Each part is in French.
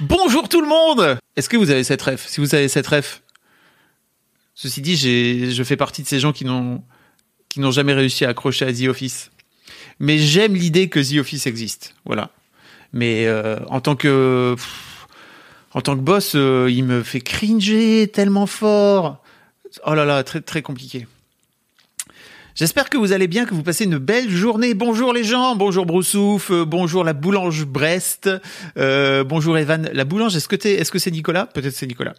Bonjour tout le monde Est-ce que vous avez cette ref? Si vous avez cette ref, Ceci dit, je fais partie de ces gens qui n'ont, qui n'ont jamais réussi à accrocher à The Office. Mais j'aime l'idée que The Office existe. Voilà. Mais euh, en tant que en tant que boss, euh, il me fait cringer tellement fort. Oh là là, très très compliqué. J'espère que vous allez bien, que vous passez une belle journée. Bonjour les gens, bonjour Broussouf, euh, bonjour la boulange Brest, euh, bonjour Evan. La boulange, est-ce que est-ce que c'est Nicolas? Peut-être c'est Nicolas.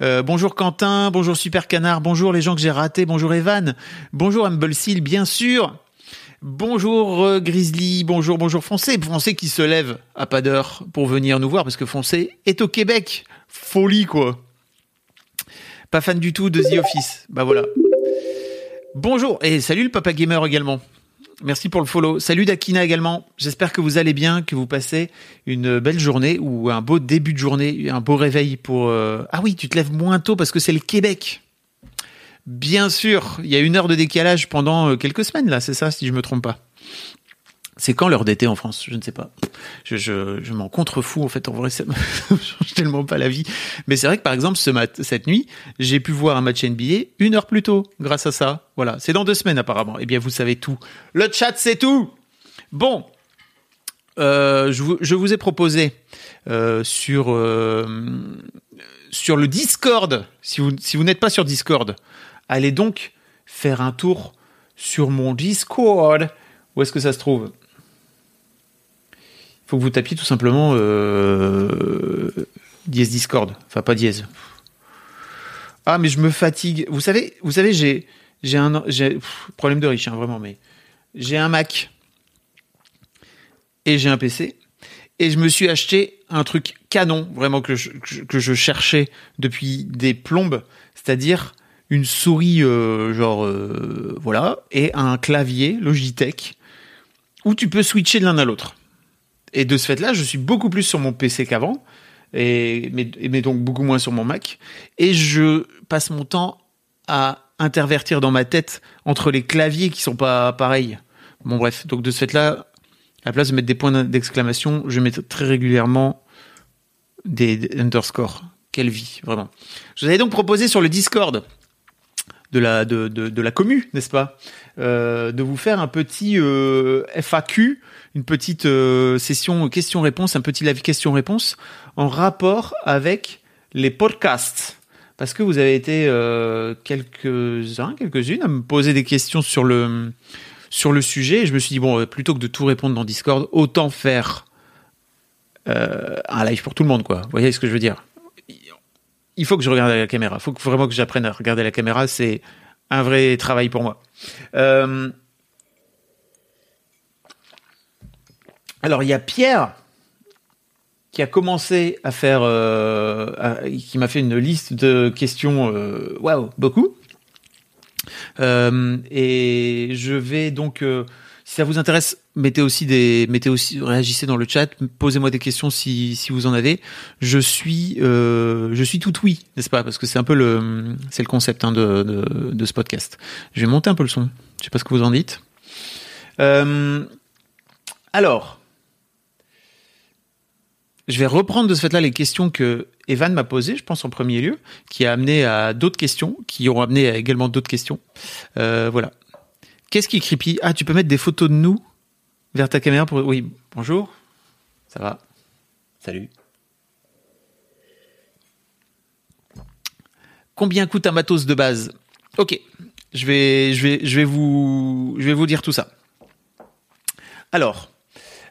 Euh, bonjour Quentin, bonjour Super Canard, bonjour les gens que j'ai ratés, bonjour Evan, bonjour Humble Seal, bien sûr. Bonjour euh, Grizzly, bonjour, bonjour Foncé. Foncé qui se lève à pas d'heure pour venir nous voir parce que Foncé est au Québec. Folie quoi. Pas fan du tout de The Office. Bah voilà. Bonjour et salut le Papa Gamer également. Merci pour le follow. Salut Dakina également. J'espère que vous allez bien, que vous passez une belle journée ou un beau début de journée, un beau réveil pour... euh, Ah oui, tu te lèves moins tôt parce que c'est le Québec. Bien sûr, il y a une heure de décalage pendant euh, quelques semaines là, c'est ça si je me trompe pas. C'est quand l'heure d'été en France? Je ne sais pas. Je, je, je m'en contrefous en fait. En vrai, ça me change tellement pas la vie. Mais c'est vrai que par exemple, ce mat cette nuit, j'ai pu voir un match NBA une heure plus tôt grâce à ça. Voilà, c'est dans deux semaines apparemment. Eh bien, vous savez tout. Le chat, c'est tout. Bon, euh, je, vous, ai proposé euh, sur euh, sur le Discord. Si vous si vous n'êtes pas sur Discord, allez donc faire un tour sur mon Discord. Où est-ce que ça se trouve? Faut que vous tapiez tout simplement euh, dièse Discord. Enfin, pas dièse. Ah, mais je me fatigue. Vous savez, vous savez, j'ai un problème de riche, hein, vraiment, mais j'ai un Mac et j'ai un PC et je me suis acheté un truc canon, vraiment que je cherchais depuis des plombes, c'est-à-dire une souris euh, genre euh, voilà et un clavier Logitech où tu peux switcher de l'un à l'autre. Et de ce fait-là, je suis beaucoup plus sur mon PC qu'avant, et mais, donc beaucoup moins sur mon Mac. Et je passe mon temps à intervertir dans ma tête entre les claviers qui sont pas pareils. Bon bref, donc de ce fait-là, à la place de mettre des points d'exclamation, je mets très régulièrement des, des underscores. Quelle vie, vraiment. Je vous avais donc proposé sur le Discord de la, de, de, la commu, n'est-ce pas euh, De vous faire un petit euh, FAQ, une petite euh, session questions-réponses, un petit live questions-réponses en rapport avec les podcasts. Parce que vous avez été quelques-uns, quelques-unes à me poser des questions sur le, sur le sujet. Et je me suis dit, bon, plutôt que de tout répondre dans Discord, autant faire un live pour tout le monde, quoi. Vous voyez ce que je veux dire? Il faut que je regarde la caméra. Il faut vraiment que j'apprenne à regarder la caméra. C'est un vrai travail pour moi. Euh, Alors, il y a Pierre qui a commencé à faire, euh, qui m'a fait une liste de questions, euh, waouh, beaucoup. Euh, et je vais donc, si ça vous intéresse, mettez aussi des, mettez aussi, réagissez dans le chat, posez-moi des questions si, vous en avez. Je suis, euh, je suis tout oui, n'est-ce pas? Parce que c'est un peu le, c'est le concept hein, de, ce podcast. Je vais monter un peu le son. Je sais pas ce que vous en dites. Euh, alors, je vais reprendre de ce fait-là les questions que Evan m'a posées, je pense en premier lieu, qui a amené à d'autres questions, qui ont amené à également d'autres questions. Euh, voilà. Qu'est-ce qui est creepy Ah, tu peux mettre des photos de nous vers ta caméra pour. Oui, bonjour. Ça va Salut. Combien coûte un matos de base? Ok, je vais, je vais, je vais vous, je vais vous dire tout ça. Alors,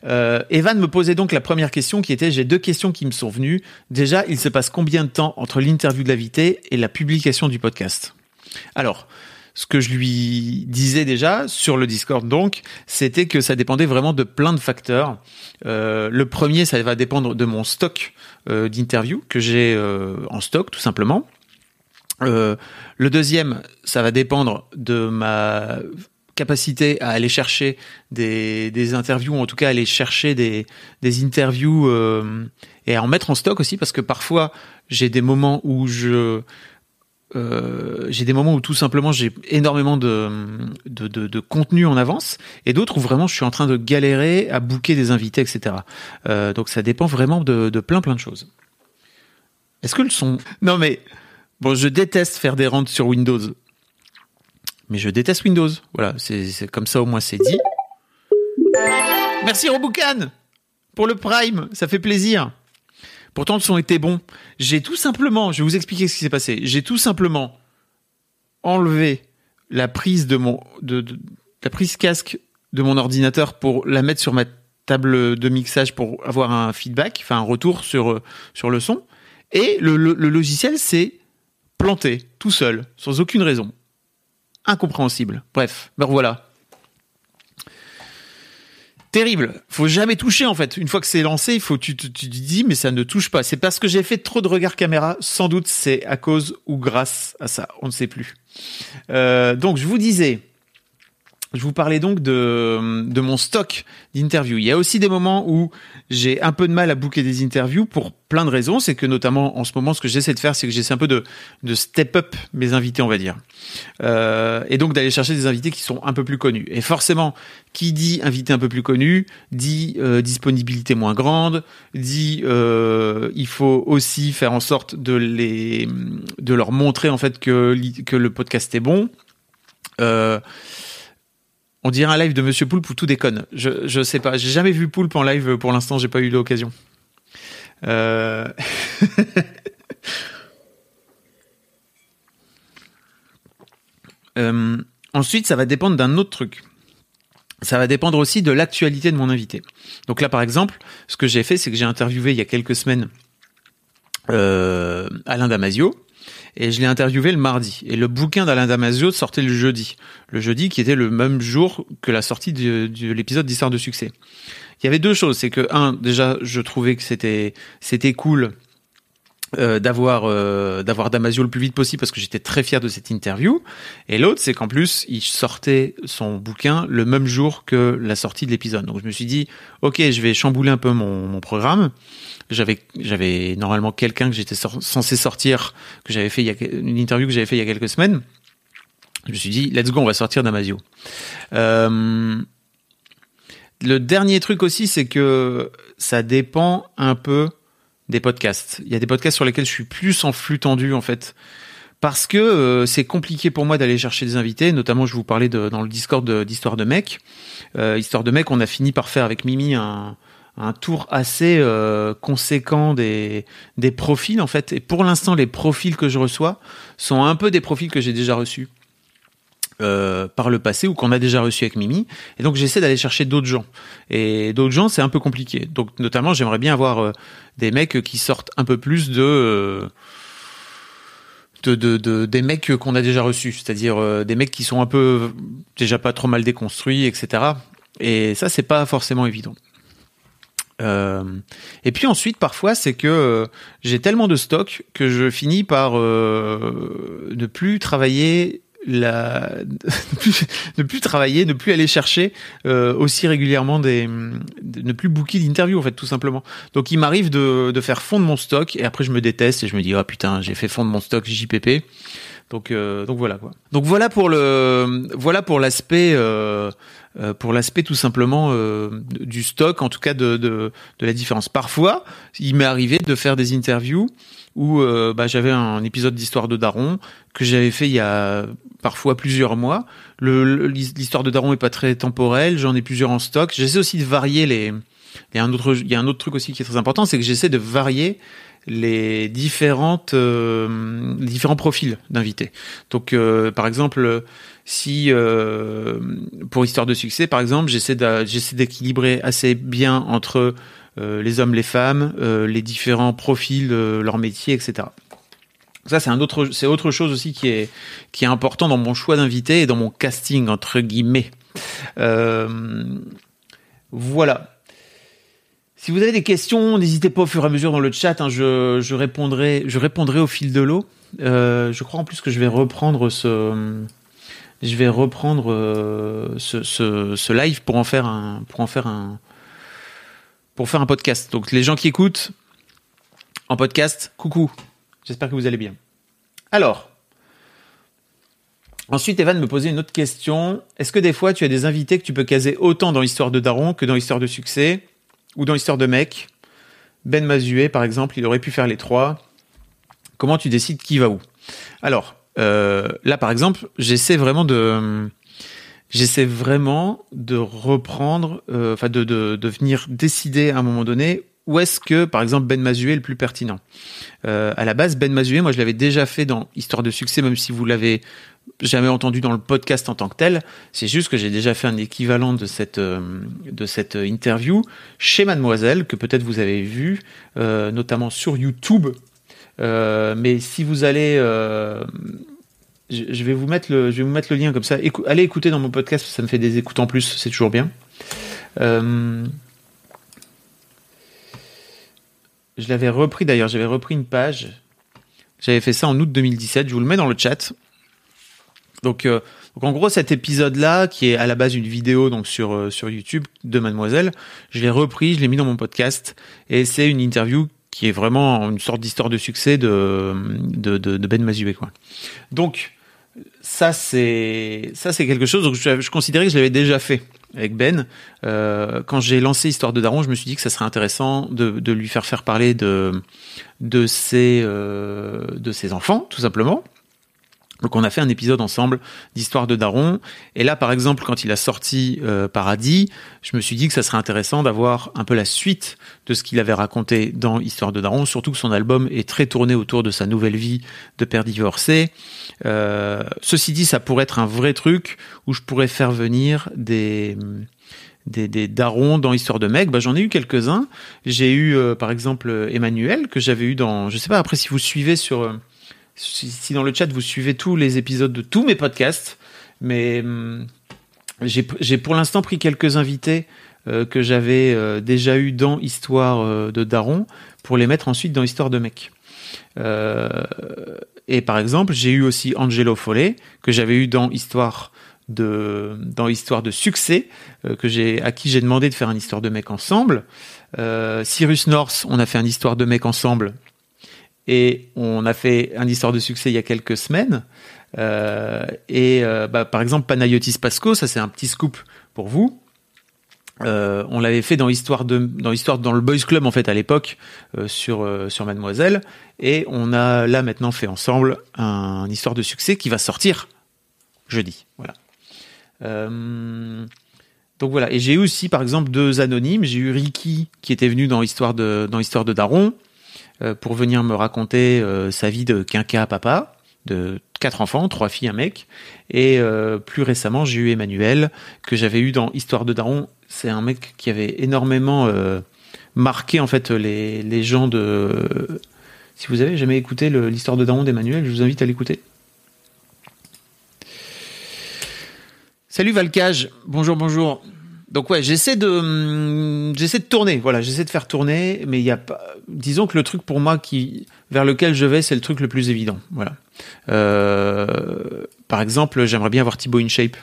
euh, Evan me posait donc la première question qui était j'ai deux questions qui me sont venues. Déjà, il se passe combien de temps entre l'interview de l'invité et la publication du podcast? Alors, ce que je lui disais déjà sur le Discord, donc, c'était que ça dépendait vraiment de plein de facteurs. Euh, le premier, ça va dépendre de mon stock euh, d'interviews que j'ai euh, en stock, tout simplement. Le deuxième, ça va dépendre de ma capacité à aller chercher des, interviews, ou en tout cas aller chercher des, interviews et à en mettre en stock aussi, parce que parfois j'ai des moments où je euh, j'ai des moments où tout simplement j'ai énormément de, de, contenu en avance et d'autres où vraiment je suis en train de galérer à booker des invités, etc. Euh, donc ça dépend vraiment de, de plein plein de choses. Est-ce que le son Non mais bon, je déteste faire des rentes sur Windows, mais je déteste Windows. Voilà, c'est comme ça au moins c'est dit. Merci Roboucan pour le Prime, ça fait plaisir. Pourtant, le son était bon. J'ai tout simplement, je vais vous expliquer ce qui s'est passé. J'ai tout simplement enlevé la prise de mon, de, la prise casque de mon ordinateur pour la mettre sur ma table de mixage pour avoir un feedback, enfin un retour sur sur le son. Et le, le logiciel s'est planté tout seul, sans aucune raison. Incompréhensible. Bref, ben voilà terrible. Faut jamais toucher en fait. Une fois que c'est lancé, il faut tu, tu, tu dis mais ça ne touche pas. C'est parce que j'ai fait trop de regards caméra. Sans doute c'est à cause ou grâce à ça. On ne sait plus. Euh, donc je vous disais. Je vous parlais donc de, de mon stock d'interviews. Il y a aussi des moments où j'ai un peu de mal à booker des interviews pour plein de raisons. C'est que notamment en ce moment, ce que j'essaie de faire, c'est que j'essaie un peu de, de step up mes invités, on va dire. Euh, et donc d'aller chercher des invités qui sont un peu plus connus. Et forcément, qui dit invité un peu plus connu, dit euh, disponibilité moins grande, dit euh, il faut aussi faire en sorte de les de leur montrer en fait que que le podcast est bon. Euh, on dirait un live de Monsieur Poulpe où tout déconne. Je je sais pas, j'ai jamais vu Poulpe en live pour l'instant, j'ai pas eu l'occasion. Euh... euh, ensuite, ça va dépendre d'un autre truc. Ça va dépendre aussi de l'actualité de mon invité. Donc là, par exemple, ce que j'ai fait, c'est que j'ai interviewé il y a quelques semaines euh, Alain Damasio, et je l'ai interviewé le mardi. Et le bouquin d'Alain Damasio sortait le jeudi. Le jeudi qui était le même jour que la sortie de, de l'épisode d'Histoire de succès. Il y avait deux choses. C'est que, un, déjà, je trouvais que c'était, c'était cool euh, d'avoir euh, d'avoir Damasio le plus vite possible parce que j'étais très fier de cette interview et l'autre c'est qu'en plus il sortait son bouquin le même jour que la sortie de l'épisode donc je me suis dit ok je vais chambouler un peu mon programme j'avais normalement quelqu'un que j'étais censé sortir que j'avais fait une interview que j'avais fait il y a quelques semaines je me suis dit let's go on va sortir Damasio euh, le dernier truc aussi c'est que ça dépend un peu des podcasts. Il y a des podcasts sur lesquels je suis plus en flux tendu en fait parce que euh, c'est compliqué pour moi d'aller chercher des invités. Notamment, je vous parlais dans le Discord d'Histoire de, de mec. Euh, Histoire de mec, on a fini par faire avec Mimi un, un tour assez euh, conséquent des, des profils en fait. Et pour l'instant, les profils que je reçois sont un peu des profils que j'ai déjà reçus. Euh, par le passé ou qu'on a déjà reçu avec Mimi. Et donc j'essaie d'aller chercher d'autres gens. Et d'autres gens, c'est un peu compliqué. Donc notamment, j'aimerais bien avoir euh, des mecs qui sortent un peu plus de, de, de, de, des mecs qu'on a déjà reçus, c'est-à-dire des mecs qui sont un peu déjà pas trop mal déconstruits, etc. Et ça, c'est pas forcément évident. Euh, et puis ensuite, parfois, c'est que euh, j'ai tellement de stock que je finis par euh, ne plus travailler ne plus, travailler, ne plus aller chercher aussi régulièrement des de, ne plus booker d'interviews en fait tout simplement. Donc il m'arrive de, de faire fondre mon stock et après je me déteste et je me dis oh putain j'ai fait fondre mon stock JPP. Donc donc voilà quoi. Donc voilà pour le voilà pour l'aspect pour l'aspect tout simplement euh, du stock en tout cas de, de de la différence. Parfois il m'est arrivé de faire des interviews où euh, bah, j'avais un épisode d'histoire de Daron que j'avais fait il y a parfois plusieurs mois. L'histoire de Daron est pas très temporelle, j'en ai plusieurs en stock. J'essaie aussi de varier les. Il y a un autre, il y a un autre truc aussi qui est très important, c'est que j'essaie de varier les différentes, euh, différents profils d'invités. Donc, euh, par exemple, si euh, pour histoire de succès, par exemple, j'essaie j'essaie d'équilibrer assez bien entre les hommes, les femmes, les différents profils, leur métier, etc. Ça, c'est un autre, c'est autre chose aussi qui est, qui est important dans mon choix d'invité et dans mon casting, entre guillemets. Voilà. Si vous avez des questions, n'hésitez pas au fur et à mesure dans le chat. Hein, je, répondrai, au fil de l'eau. Euh, je crois en plus que je vais reprendre ce, je vais reprendre euh, ce, live pour en faire un, pour en faire un, pour faire un podcast. Donc les gens qui écoutent en podcast, coucou. J'espère que vous allez bien. Alors, ensuite, Evan me posait une autre question. Est-ce que des fois, tu as des invités que tu peux caser autant dans l'histoire de Daron que dans l'histoire de succès? Ou dans l'histoire de mec Ben Mazué, par exemple, il aurait pu faire les trois. Comment tu décides qui va où? Alors, euh, là, par exemple, j'essaie vraiment de j'essaie vraiment de reprendre, euh, enfin de, venir décider à un moment donné où est-ce que, par exemple, Ben Mazué est le plus pertinent euh, À la base, Ben Mazué, moi, je l'avais déjà fait dans Histoire de succès, même si vous l'avez jamais entendu dans le podcast en tant que tel. C'est juste que j'ai déjà fait un équivalent de cette euh, de cette interview chez Mademoiselle que peut-être vous avez vu, euh, notamment sur YouTube. Mais si vous allez je vais vous mettre le, je vais vous mettre le lien comme ça. allez écouter dans mon podcast, ça me fait des écoutes en plus, c'est toujours bien. Euh, je l'avais repris d'ailleurs, j'avais repris une page. J'avais fait ça en août 2017, je vous le mets dans le chat. Donc, euh, donc en gros, cet épisode-là, qui est à la base une vidéo donc sur, euh, sur YouTube de Mademoiselle, je l'ai repris, je l'ai mis dans mon podcast, et c'est une interview qui est vraiment une sorte d'histoire de succès de, de, Ben Mazué. Quoi. Donc, ça c'est quelque chose je, je considérais que je l'avais déjà fait avec Ben euh, quand j'ai lancé Histoire de Daron je me suis dit que ça serait intéressant de, lui faire faire parler de euh, de ses enfants tout simplement donc on a fait un épisode ensemble d'histoire de Daron. Et là, par exemple, quand il a sorti euh, Paradis, je me suis dit que ça serait intéressant d'avoir un peu la suite de ce qu'il avait raconté dans Histoire de Daron, surtout que son album est très tourné autour de sa nouvelle vie de père divorcé. Euh, ceci dit, ça pourrait être un vrai truc où je pourrais faire venir des des, des darons dans Histoire de mec, bah, j'en ai eu quelques-uns. J'ai eu, euh, par exemple, Emmanuel, que j'avais eu dans, je sais pas, après si vous suivez sur, si dans le chat vous suivez tous les épisodes de tous mes podcasts, mais hum, j'ai pour l'instant pris quelques invités euh, que j'avais euh, déjà eu dans Histoire euh, de Daron pour les mettre ensuite dans Histoire de mec. Et par exemple, j'ai eu aussi Angelo Follet que j'avais eu dans Histoire de dans Histoire de succès que à qui j'ai demandé de faire une histoire de mec ensemble. Cyrus North, on a fait une histoire de mec ensemble et on a fait un histoire de succès il y a quelques semaines. Euh, et euh, bah, par exemple, Panayotis Pasco, ça c'est un petit scoop pour vous. Euh, on l'avait fait dans de dans dans le Boys Club en fait à l'époque sur sur Mademoiselle. Et on a là maintenant fait ensemble un, histoire de succès qui va sortir jeudi. Voilà. Donc voilà. Et j'ai eu aussi par exemple deux anonymes. J'ai eu Ricky qui était venu dans l'histoire de dans l'histoire de Daron pour venir me raconter euh, sa vie de quinca papa, de quatre enfants, trois filles, un mec. Et euh, plus récemment, j'ai eu Emmanuel, que j'avais eu dans Histoire de Daron. C'est un mec qui avait énormément marqué en fait les, les gens de... Si vous avez jamais écouté l'histoire de Daron d'Emmanuel, je vous invite à l'écouter. Salut Valcage, bonjour, bonjour. Donc ouais, j'essaie de hum, j'essaie de tourner, voilà, j'essaie de faire tourner, mais il y a pas disons que le truc pour moi qui vers lequel je vais, c'est le truc le plus évident, voilà. Euh, par exemple, j'aimerais bien voir Thibaut InShape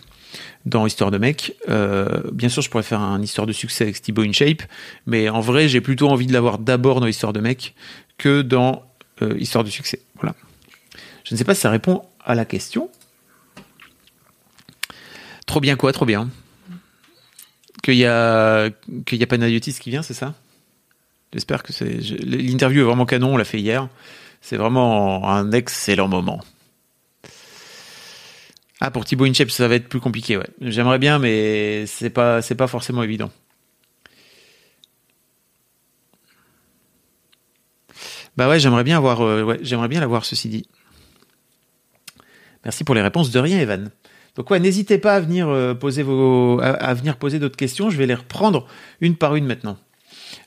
dans Histoire de mec. Euh, bien sûr, je pourrais faire un histoire de succès avec Thibaut InShape, mais en vrai, j'ai plutôt envie de l'avoir d'abord dans Histoire de mec que dans euh, Histoire de succès. Voilà. Je ne sais pas si ça répond à la question. Trop bien quoi, trop bien qu'il y a qu'il y a qui vient, c'est ça? J'espère que c'est l'interview est vraiment canon, on l'a fait hier. C'est vraiment un excellent moment. Ah pour Thibaut Inchep, ça va être plus compliqué, ouais. J'aimerais bien mais c'est pas pas forcément évident. Bah ouais, j'aimerais bien avoir euh, ouais, j'aimerais bien l'avoir ceci dit. Merci pour les réponses de rien Evan. Donc ouais, n'hésitez pas à venir euh, à venir poser d'autres questions. Je vais les reprendre une par une maintenant.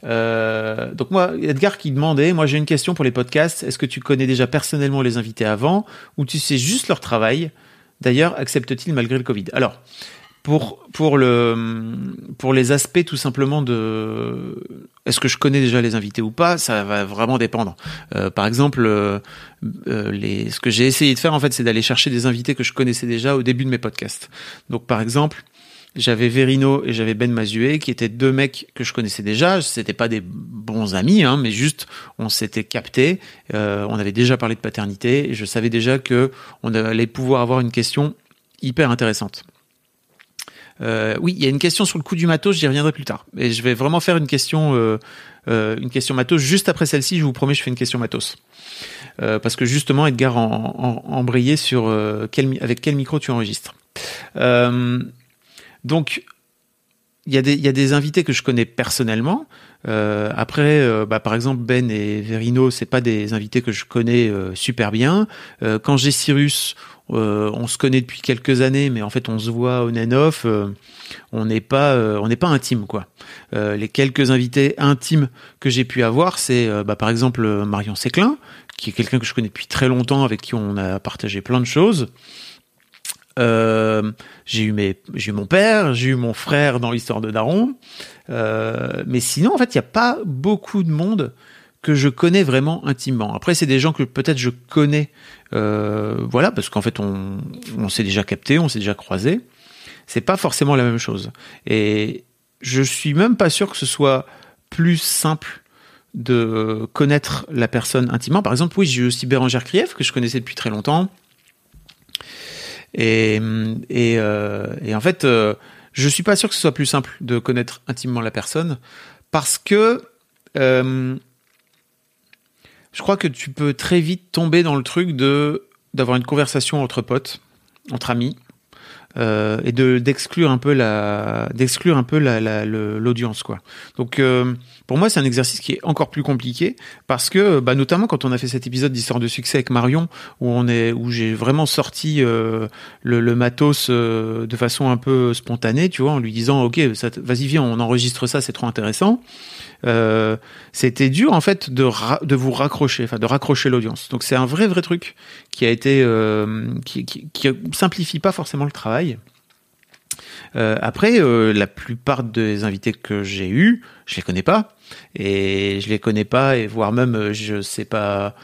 Euh, donc moi, Edgar qui demandait, moi j'ai une question pour les podcasts. Est-ce que tu connais déjà personnellement les invités avant ou tu sais juste leur travail? D'ailleurs, accepte-t-il malgré le Covid? Alors, pour pour le pour les aspects tout simplement de est-ce que je connais déjà les invités ou pas? Ça va vraiment dépendre. Euh, par exemple euh, euh, les ce que j'ai essayé de faire en fait c'est d'aller chercher des invités que je connaissais déjà au début de mes podcasts. Donc par exemple j'avais Verino et j'avais Ben Mazué qui étaient deux mecs que je connaissais déjà. C'était pas des bons amis hein, mais juste on s'était capté on avait déjà parlé de paternité et je savais déjà que on allait pouvoir avoir une question hyper intéressante euh, oui, il y a une question sur le coût du matos, j'y reviendrai plus tard. Et je vais vraiment faire une question, euh, euh, une question matos juste après celle-ci. Je vous promets, je fais une question matos. parce que justement, Edgar en, en, sur quel, avec quel micro tu enregistres. donc, il y, a des, invités que je connais personnellement. après, bah, par exemple, Ben et Verino, c'est pas des invités que je connais super bien. quand j'ai Cyrus, euh, on se connaît depuis quelques années, mais en fait on se voit on and off. Euh, on n'est pas, euh, on n'est pas intime quoi. les quelques invités intimes que j'ai pu avoir, c'est bah, par exemple Marion Séclin, qui est quelqu'un que je connais depuis très longtemps, avec qui on a partagé plein de choses. j'ai eu mes, j'ai eu mon père, j'ai eu mon frère dans l'histoire de Daron, mais sinon en fait il n'y a pas beaucoup de monde que je connais vraiment intimement. Après, c'est des gens que peut-être je connais, euh, voilà, parce qu'en fait, on, s'est déjà capté, on s'est déjà croisé. C'est pas forcément la même chose. Et je suis même pas sûr que ce soit plus simple de connaître la personne intimement. Par exemple, oui, j'ai aussi Bérangère Krief, que je connaissais depuis très longtemps. Et, et, euh, et en fait, euh, je suis pas sûr que ce soit plus simple de connaître intimement la personne, parce que euh, je crois que tu peux très vite tomber dans le truc de d'avoir une conversation entre potes, entre amis, euh, et de d'exclure un peu la d'exclure un peu la l'audience quoi. Donc euh, pour moi c'est un exercice qui est encore plus compliqué parce que bah, notamment quand on a fait cet épisode d'histoire de succès avec Marion où on est où j'ai vraiment sorti euh, le, le, matos euh, de façon un peu spontanée tu vois en lui disant ok vas-y viens on enregistre ça c'est trop intéressant. Euh, c'était dur en fait de, de vous raccrocher, enfin de raccrocher l'audience. Donc c'est un vrai vrai truc qui a euh, simplifie pas forcément le travail. Euh, après, euh, la plupart des invités que j'ai eus, je les connais pas et je les connais pas et voire même je sais pas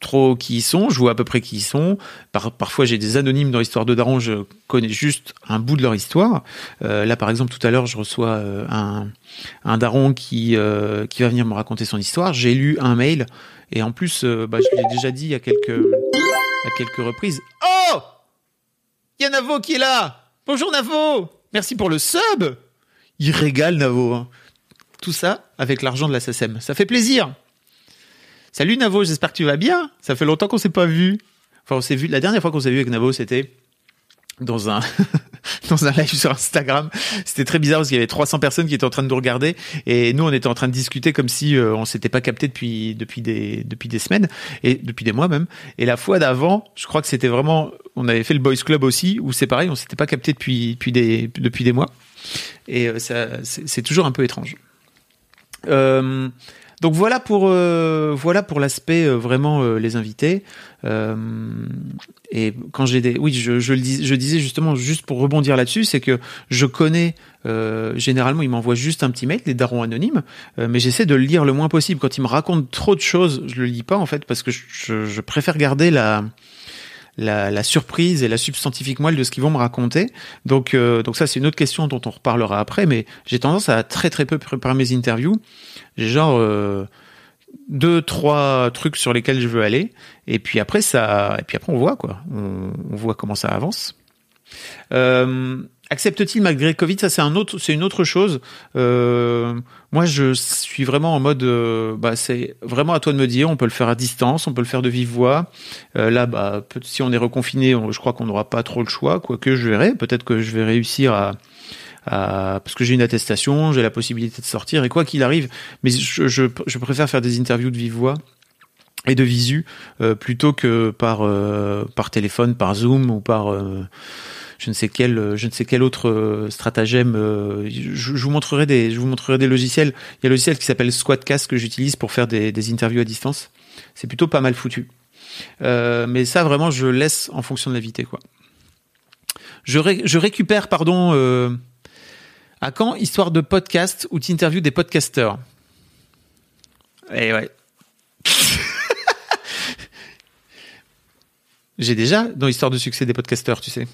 trop qui ils sont, je vois à peu près qui ils sont. Par, parfois, j'ai des anonymes dans l'histoire de Daron, je connais juste un bout de leur histoire. Euh, là, par exemple, tout à l'heure, je reçois euh, un, un Daron qui, euh, qui va venir me raconter son histoire. J'ai lu un mail et en plus, bah, je l'ai déjà dit à quelques, à quelques reprises. Oh Il y a Navo qui est là Bonjour Navo Merci pour le sub Il régale Navo. Hein. Tout ça avec l'argent de la SSM. Ça fait plaisir Salut Navo, j'espère que tu vas bien. Ça fait longtemps qu'on s'est pas vu. Enfin, on s'est vu. La dernière fois qu'on s'est vu avec Navo, c'était dans un dans un live sur Instagram. C'était très bizarre parce qu'il y avait 300 personnes qui étaient en train de nous regarder et nous on était en train de discuter comme si euh, on s'était pas capté depuis depuis des depuis des semaines et depuis des mois même. Et la fois d'avant, je crois que c'était vraiment on avait fait le boys club aussi où c'est pareil, on s'était pas capté depuis depuis des depuis des mois. Et euh, ça c'est toujours un peu étrange. Euh, donc voilà pour euh, voilà pour l'aspect euh, vraiment euh, les invités. et quand j'ai des, oui, je, je le je disais justement juste pour rebondir là-dessus, c'est que je connais généralement, ils m'envoient juste un petit mail, des darons anonymes, mais j'essaie de le lire le moins possible. Quand ils me racontent trop de choses, je le lis pas en fait parce que je préfère garder la la, la, surprise et la substantifique moelle de ce qu'ils vont me raconter. Donc, donc ça, c'est une autre question dont on reparlera après. Mais j'ai tendance à très très peu préparer mes interviews. J'ai genre euh, deux, trois trucs sur lesquels je veux aller. Et puis après, ça, et puis après, on voit quoi. On, voit comment ça avance. Euh, Accepte-t-il malgré Covid? Ça, c'est un autre, c'est une autre chose. Euh, moi, je suis vraiment en mode, euh, bah, c'est vraiment à toi de me dire. On peut le faire à distance, on peut le faire de vive voix. Euh, là, bah, si on est reconfiné, je crois qu'on n'aura pas trop le choix. Quoique, je verrai. Peut-être que je vais réussir à, parce que j'ai une attestation, j'ai la possibilité de sortir et quoi qu'il arrive, mais je, je, préfère faire des interviews de vive voix et de visu euh, plutôt que par par téléphone, par Zoom ou par je ne sais quel, je ne sais quel autre stratagème. Je, je, vous montrerai des, je vous montrerai des logiciels. Il y a un logiciel qui s'appelle Squadcast que j'utilise pour faire des, interviews à distance. C'est plutôt pas mal foutu. mais ça, vraiment, je laisse en fonction de l'invité, quoi. Je, je récupère, pardon, euh, à quand Histoire de podcast où tu interviews des podcasteurs? Eh ouais. j'ai déjà dans l'histoire de succès des podcasteurs, tu sais.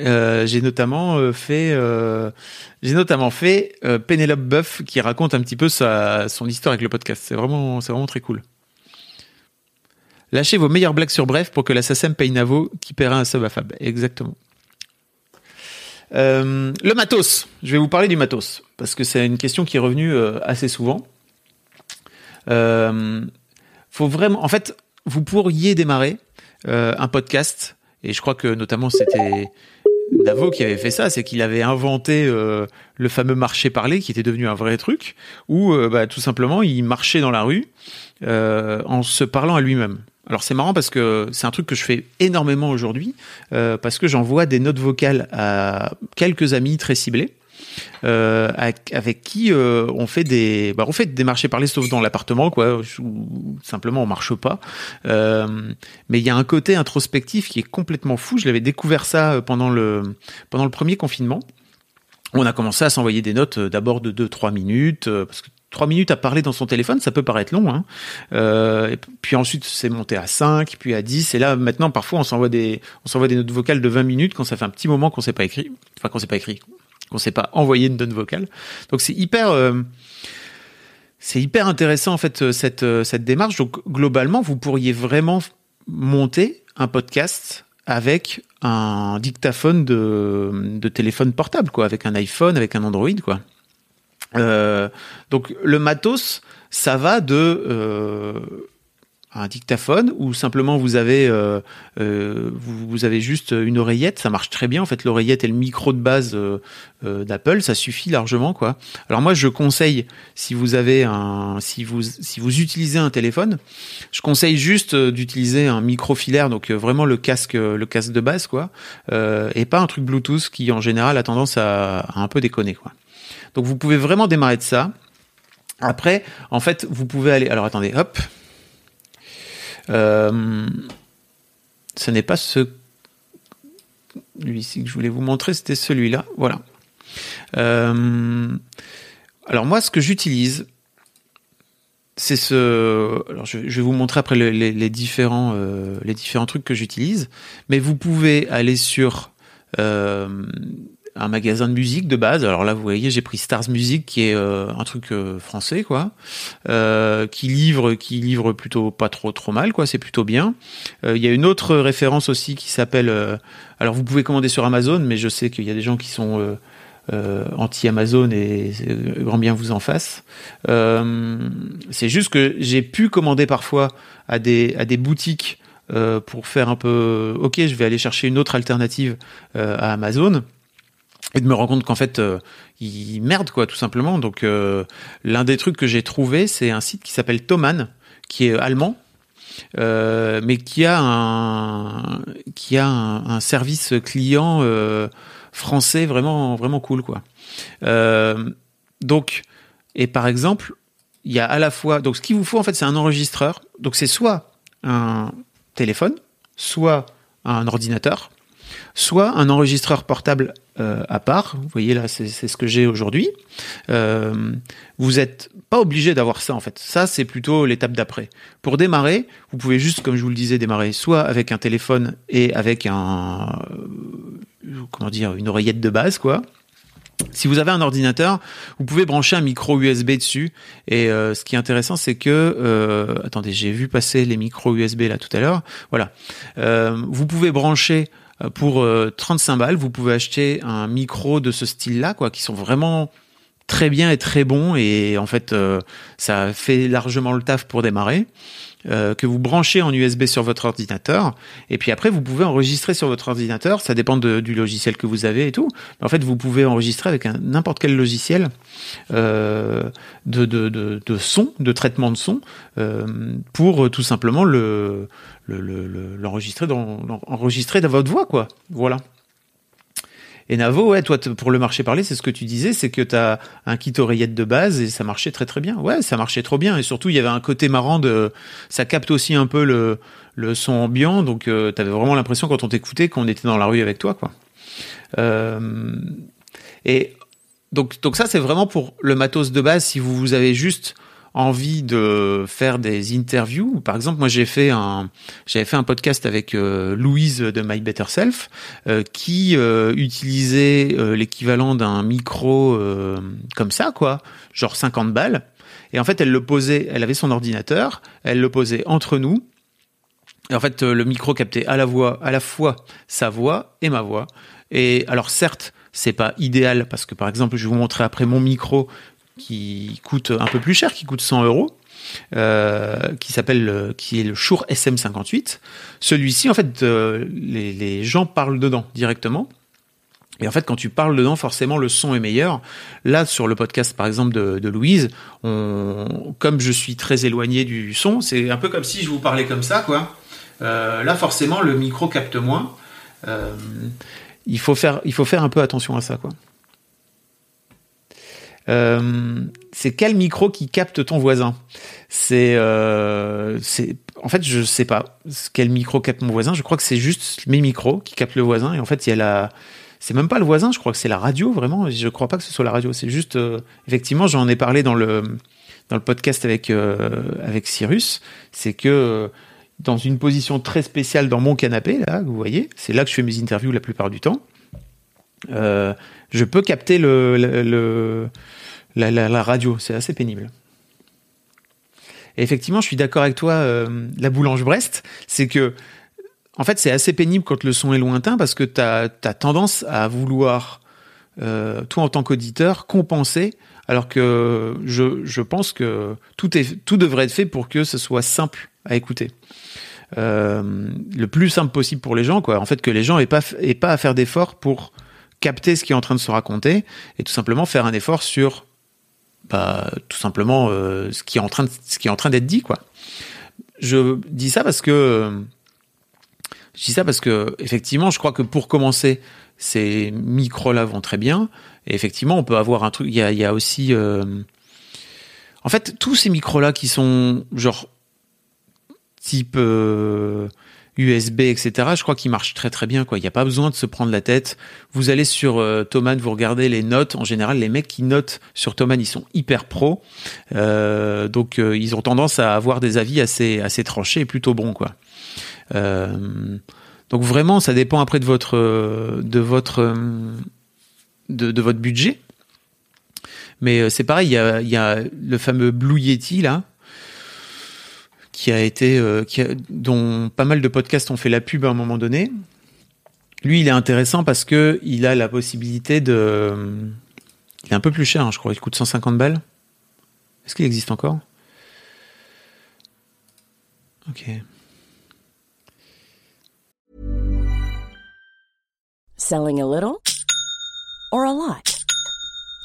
Euh, j'ai notamment euh, fait, j'ai notamment fait Pénélope Boeuf qui raconte un petit peu sa, son histoire avec le podcast. C'est vraiment, c'est vraiment très cool. Lâchez vos meilleures blagues sur Bref pour que la SACEM paye Navo qui paiera un sub à Fab. Exactement. Euh, le matos. Je vais vous parler du matos parce que c'est une question qui est revenue euh, assez souvent. Euh, en fait, vous pourriez démarrer euh, un podcast et je crois que notamment c'était Davo qui avait fait ça, c'est qu'il avait inventé le fameux marché parlé qui était devenu un vrai truc où bah, tout simplement il marchait dans la rue en se parlant à lui-même. Alors c'est marrant parce que c'est un truc que je fais énormément aujourd'hui euh, parce que j'envoie des notes vocales à quelques amis très ciblés. Euh, avec, qui euh, on fait des bah, on fait des marchés parlés sauf dans l'appartement quoi ou simplement on marche pas mais il y a un côté introspectif qui est complètement fou je l'avais découvert ça pendant le pendant le premier confinement on a commencé à s'envoyer des notes d'abord de 2-3 minutes parce que trois minutes à parler dans son téléphone, ça peut paraître long. Hein. Euh, puis ensuite, c'est monté à 5, puis à 10. Et là, maintenant, parfois, on s'envoie des, des notes vocales de 20 minutes quand ça fait un petit moment qu'on s'est pas écrit. Enfin, qu'on s'est pas écrit, qu'on s'est pas envoyé une note vocale. Donc c'est hyper, euh, c'est hyper intéressant en fait euh, cette euh, cette démarche. Donc globalement, vous pourriez vraiment monter un podcast avec un dictaphone de, de téléphone portable, quoi, avec un iPhone, avec un Android, quoi. Donc le matos, ça va de un dictaphone ou simplement vous avez euh, euh vous, avez juste une oreillette, ça marche très bien en fait l'oreillette et le micro de base euh, d'Apple, ça suffit largement quoi. Alors moi je conseille si vous avez un si vous si vous utilisez un téléphone, je conseille juste d'utiliser un micro filaire donc vraiment le casque le casque de base quoi et pas un truc Bluetooth qui en général a tendance à, à un peu déconner quoi. Donc vous pouvez vraiment démarrer de ça. Après, en fait, vous pouvez aller. Alors attendez, hop. Euh, ce n'est pas ce lui-ci que je voulais vous montrer, c'était celui-là. Voilà. Euh, alors moi, ce que j'utilise, c'est ce. Alors je, vais vous montrer après les, différents euh, les différents trucs que j'utilise, mais vous pouvez aller sur un magasin de musique de base. Alors là, vous voyez, j'ai pris Stars Music, qui est euh, un truc euh, français, quoi, euh, qui livre, qui livre plutôt pas trop trop mal, quoi. C'est plutôt bien. Il y a une autre référence aussi qui s'appelle. alors vous pouvez commander sur Amazon, mais je sais qu'il y a des gens qui sont anti Amazon et grand bien vous en fasse. c'est juste que j'ai pu commander parfois à des à des boutiques. pour faire un peu, ok, je vais aller chercher une autre alternative à Amazon et de me rendre compte qu'en fait euh, il merde quoi tout simplement. Donc euh, l'un des trucs que j'ai trouvé c'est un site qui s'appelle Thomann qui est allemand euh, mais qui a un qui a un, service client français vraiment vraiment cool quoi. Donc et par exemple il y a à la fois donc ce qu'il vous faut en fait c'est un enregistreur. Donc c'est soit un téléphone soit un ordinateur soit un enregistreur portable euh, à part. Vous voyez là, c'est ce que j'ai aujourd'hui. Euh, vous n'êtes pas obligé d'avoir ça en fait. Ça, c'est plutôt l'étape d'après. Pour démarrer, vous pouvez juste, comme je vous le disais, démarrer soit avec un téléphone et avec un euh, comment dire une oreillette de base quoi. Si vous avez un ordinateur, vous pouvez brancher un micro USB dessus. Et ce qui est intéressant, c'est que attendez, j'ai vu passer les micros USB là tout à l'heure. Voilà, vous pouvez brancher pour 35 euh, balles, vous pouvez acheter un micro de ce style-là, quoi, qui sont vraiment très bien et très bons et en fait euh, ça fait largement le taf pour démarrer. Que vous branchez en USB sur votre ordinateur et puis après vous pouvez enregistrer sur votre ordinateur. Ça dépend du logiciel que vous avez et tout. en fait, vous pouvez enregistrer avec n'importe quel logiciel de, de, de, de, son, de traitement de son, pour tout simplement le l'enregistrer dans, enregistrer dans votre voix, quoi. Voilà. Et Navo, ouais, toi, pour le marché parlé, c'est ce que tu disais, c'est que tu as un kit oreillette de base et ça marchait très très bien. Ouais, ça marchait trop bien. Et surtout, il y avait un côté marrant de, ça capte aussi un peu le, le son ambiant. Donc, euh, tu avais vraiment l'impression quand on t'écoutait qu'on était dans la rue avec toi, quoi. Euh, et donc, donc ça, c'est vraiment pour le matos de base. Si vous, vous avez juste envie de faire des interviews. Par exemple, moi j'ai fait un j'avais fait un podcast avec euh, Louise de My Better Self euh, qui euh, utilisait l'équivalent d'un micro comme ça quoi, genre 50 balles. Et en fait, elle le posait, elle avait son ordinateur, elle le posait entre nous. Et en fait, le micro captait à la voix, à la fois sa voix et ma voix. Et alors certes, c'est pas idéal parce que par exemple, je vais vous montrer après mon micro qui coûte un peu plus cher, qui coûte 100 euros. Euh, qui s'appelle qui est le Shure SM58. Celui-ci, en fait, euh, les, gens parlent dedans directement. Et en fait, quand tu parles dedans, forcément, le son est meilleur. Là, sur le podcast, par exemple, de, Louise, comme je suis très éloigné du son, c'est un peu comme si je vous parlais comme ça, quoi. Euh, là, forcément, le micro capte moins. Il faut faire, il faut faire un peu attention à ça, quoi. Euh, c'est quel micro qui capte ton voisin? C'est, euh, c'est, en fait, je sais pas quel micro capte mon voisin. Je crois que c'est juste mes micros qui captent le voisin. Et en fait, il a c'est même pas le voisin. Je crois que c'est la radio vraiment. Je crois pas que ce soit la radio. C'est juste, euh, effectivement, j'en ai parlé dans le dans le podcast avec avec Cyrus. C'est que dans une position très spéciale dans mon canapé, là, vous voyez, c'est là que je fais mes interviews la plupart du temps. Je peux capter le, le, la, radio. C'est assez pénible. Et effectivement, je suis d'accord avec toi, euh, la boulange Brest, c'est que, en fait, c'est assez pénible quand le son est lointain parce que tu as, tendance à vouloir, euh, toi en tant qu'auditeur, compenser, alors que je, je pense que tout, est, tout devrait être fait pour que ce soit simple à écouter. Euh, le plus simple possible pour les gens, quoi. En fait, que les gens aient pas, aient pas à faire d'efforts pour capter ce qui est en train de se raconter et tout simplement faire un effort sur tout simplement euh, ce qui est en train ce qui est en train d'être dit quoi. Je dis ça parce que je dis ça parce que effectivement, je crois que pour commencer, ces micros là vont très bien et effectivement, on peut avoir un truc il y a, il y a aussi euh, en fait, tous ces micros là qui sont genre type euh, USB, etc. Je crois qu'il marche très très bien. Il n'y a pas besoin de se prendre la tête. Vous allez sur euh, Thomann, vous regardez les notes. En général, les mecs qui notent sur Thomann, ils sont hyper pros. Euh, donc, euh, ils ont tendance à avoir des avis assez tranchés et plutôt bons. Euh, donc vraiment, ça dépend après de votre budget. Mais c'est pareil, il y a, y a le fameux Blue Yeti là, qui a été, euh, dont pas mal de podcasts ont fait la pub à un moment donné. Lui, il est intéressant parce que il a la possibilité de. Il est un peu plus cher, hein, je crois. Il coûte 150 balles. Est-ce qu'il existe encore? Ok. Selling a little or a lot?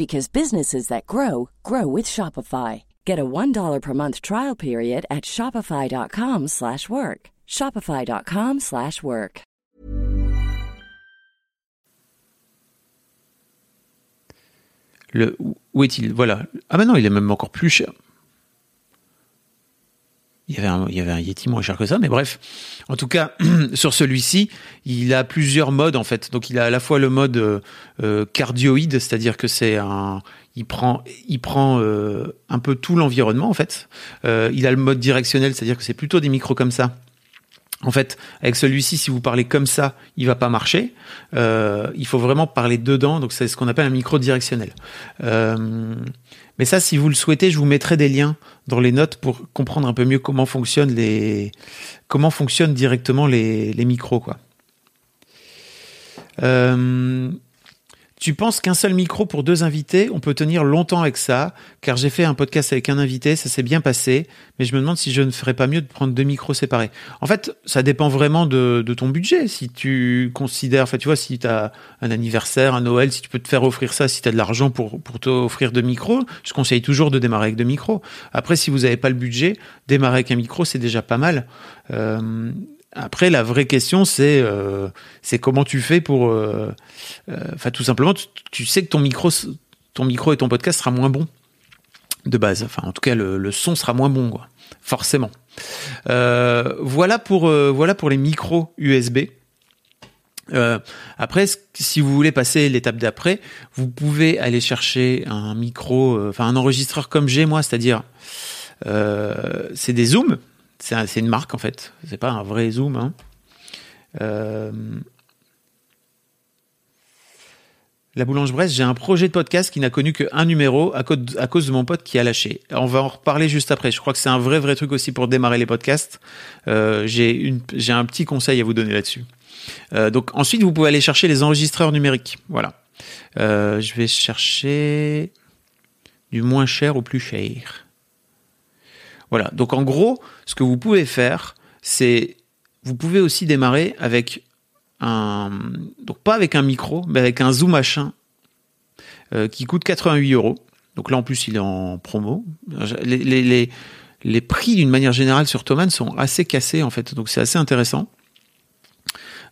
because businesses that grow grow with Shopify. Get a $1 per month trial period at shopify.com/work. shopify.com/work. Le où est-il Voilà. Ah maintenant, il est même encore plus cher. Il y, avait un, Yeti moins cher que ça, mais bref. En tout cas, sur celui-ci, il a plusieurs modes en fait. Donc il a à la fois le mode euh, euh cardioïde, c'est-à-dire que c'est un, il prend, il prend euh, un peu tout l'environnement en fait. Il a le mode directionnel, c'est-à-dire que c'est plutôt des micros comme ça. En fait, avec celui-ci, si vous parlez comme ça, il va pas marcher. Il faut vraiment parler dedans, donc c'est ce qu'on appelle un micro directionnel. Mais ça, si vous le souhaitez, je vous mettrai des liens dans les notes pour comprendre un peu mieux comment fonctionnent les, comment fonctionnent directement les, les micros, quoi. Euh, tu penses qu'un seul micro pour deux invités, on peut tenir longtemps avec ça, car j'ai fait un podcast avec un invité, ça s'est bien passé, mais je me demande si je ne ferais pas mieux de prendre deux micros séparés. En fait, ça dépend vraiment de, ton budget. Si tu considères, enfin, tu vois, si tu as un anniversaire, un Noël, si tu peux te faire offrir ça, si tu de l'argent pour, pour t'offrir deux micros, je conseille toujours de démarrer avec deux micros. Après, si vous n'avez pas le budget, démarrer avec un micro, c'est déjà pas mal. Euh, après, la vraie question, c'est euh, comment tu fais pour, euh, euh, enfin, tout simplement, tu, sais que ton micro, et ton podcast sera moins bon de base. Enfin, en tout cas, le, son sera moins bon. Forcément. voilà pour voilà pour les micros USB. après, si vous voulez passer l'étape d'après, vous pouvez aller chercher un micro, enfin un enregistreur comme j'ai moi, c'est-à-dire c'est des zooms c'est une marque en fait. C'est pas un vrai zoom. Hein. Euh, la Boulange Brest, j'ai un projet de podcast qui n'a connu qu'un numéro à cause, de mon pote qui a lâché. On va en reparler juste après. Je crois que c'est un vrai vrai truc aussi pour démarrer les podcasts. Euh, j'ai un petit conseil à vous donner là-dessus. Euh, donc ensuite, vous pouvez aller chercher les enregistreurs numériques. Voilà. je vais chercher du moins cher au plus cher. Voilà. Donc en gros, ce que vous pouvez faire, c'est vous pouvez aussi démarrer avec un donc pas avec un micro, mais avec un zoom machin euh, qui coûte 88 euros. Donc là en plus il est en promo. Les, les, les, prix d'une manière générale sur Thomann sont assez cassés en fait, donc c'est assez intéressant.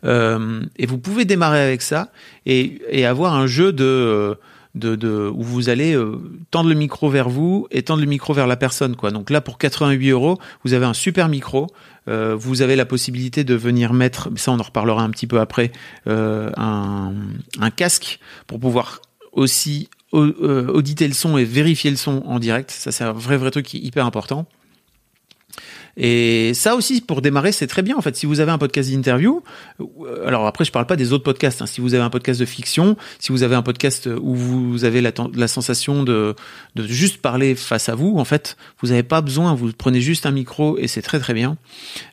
Euh, et vous pouvez démarrer avec ça et, et avoir un jeu de de, où vous allez euh, tendre le micro vers vous et tendre le micro vers la personne. Quoi. Donc là, pour 88 euros, vous avez un super micro. Euh, vous avez la possibilité de venir mettre, ça on en reparlera un petit peu après, euh, un, un, casque pour pouvoir aussi auditer le son et vérifier le son en direct. Ça c'est un vrai vrai truc hyper important. Et ça aussi, pour démarrer, c'est très bien. En fait, si vous avez un podcast d'interview, euh, alors après, je parle pas des autres podcasts. Hein. Si vous avez un podcast de fiction, si vous avez un podcast où vous avez la, sensation de, de juste parler face à vous, en fait, vous n'avez pas besoin. Vous prenez juste un micro et c'est très très bien.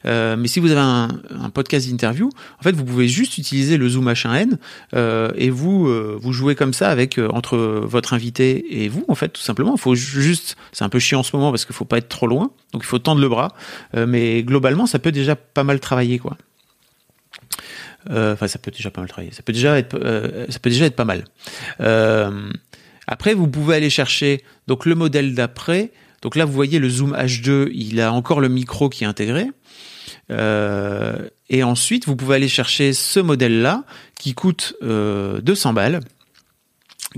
Euh, mais si vous avez un, podcast d'interview, en fait, vous pouvez juste utiliser le Zoom H1N euh, et vous euh, vous jouez comme ça avec euh, entre votre invité et vous, en fait, tout simplement. Il faut juste, c'est un peu chiant en ce moment parce qu'il faut pas être trop loin, donc il faut tendre le bras. Euh, mais globalement, ça peut déjà pas mal travailler, quoi. Euh, enfin, ça peut déjà pas mal travailler. Ça peut déjà être, euh, ça peut déjà être pas mal. après, vous pouvez aller chercher donc le modèle d'après. Donc là, vous voyez le Zoom H2, il a encore le micro qui est intégré. et ensuite, vous pouvez aller chercher ce modèle-là qui coûte 200 balles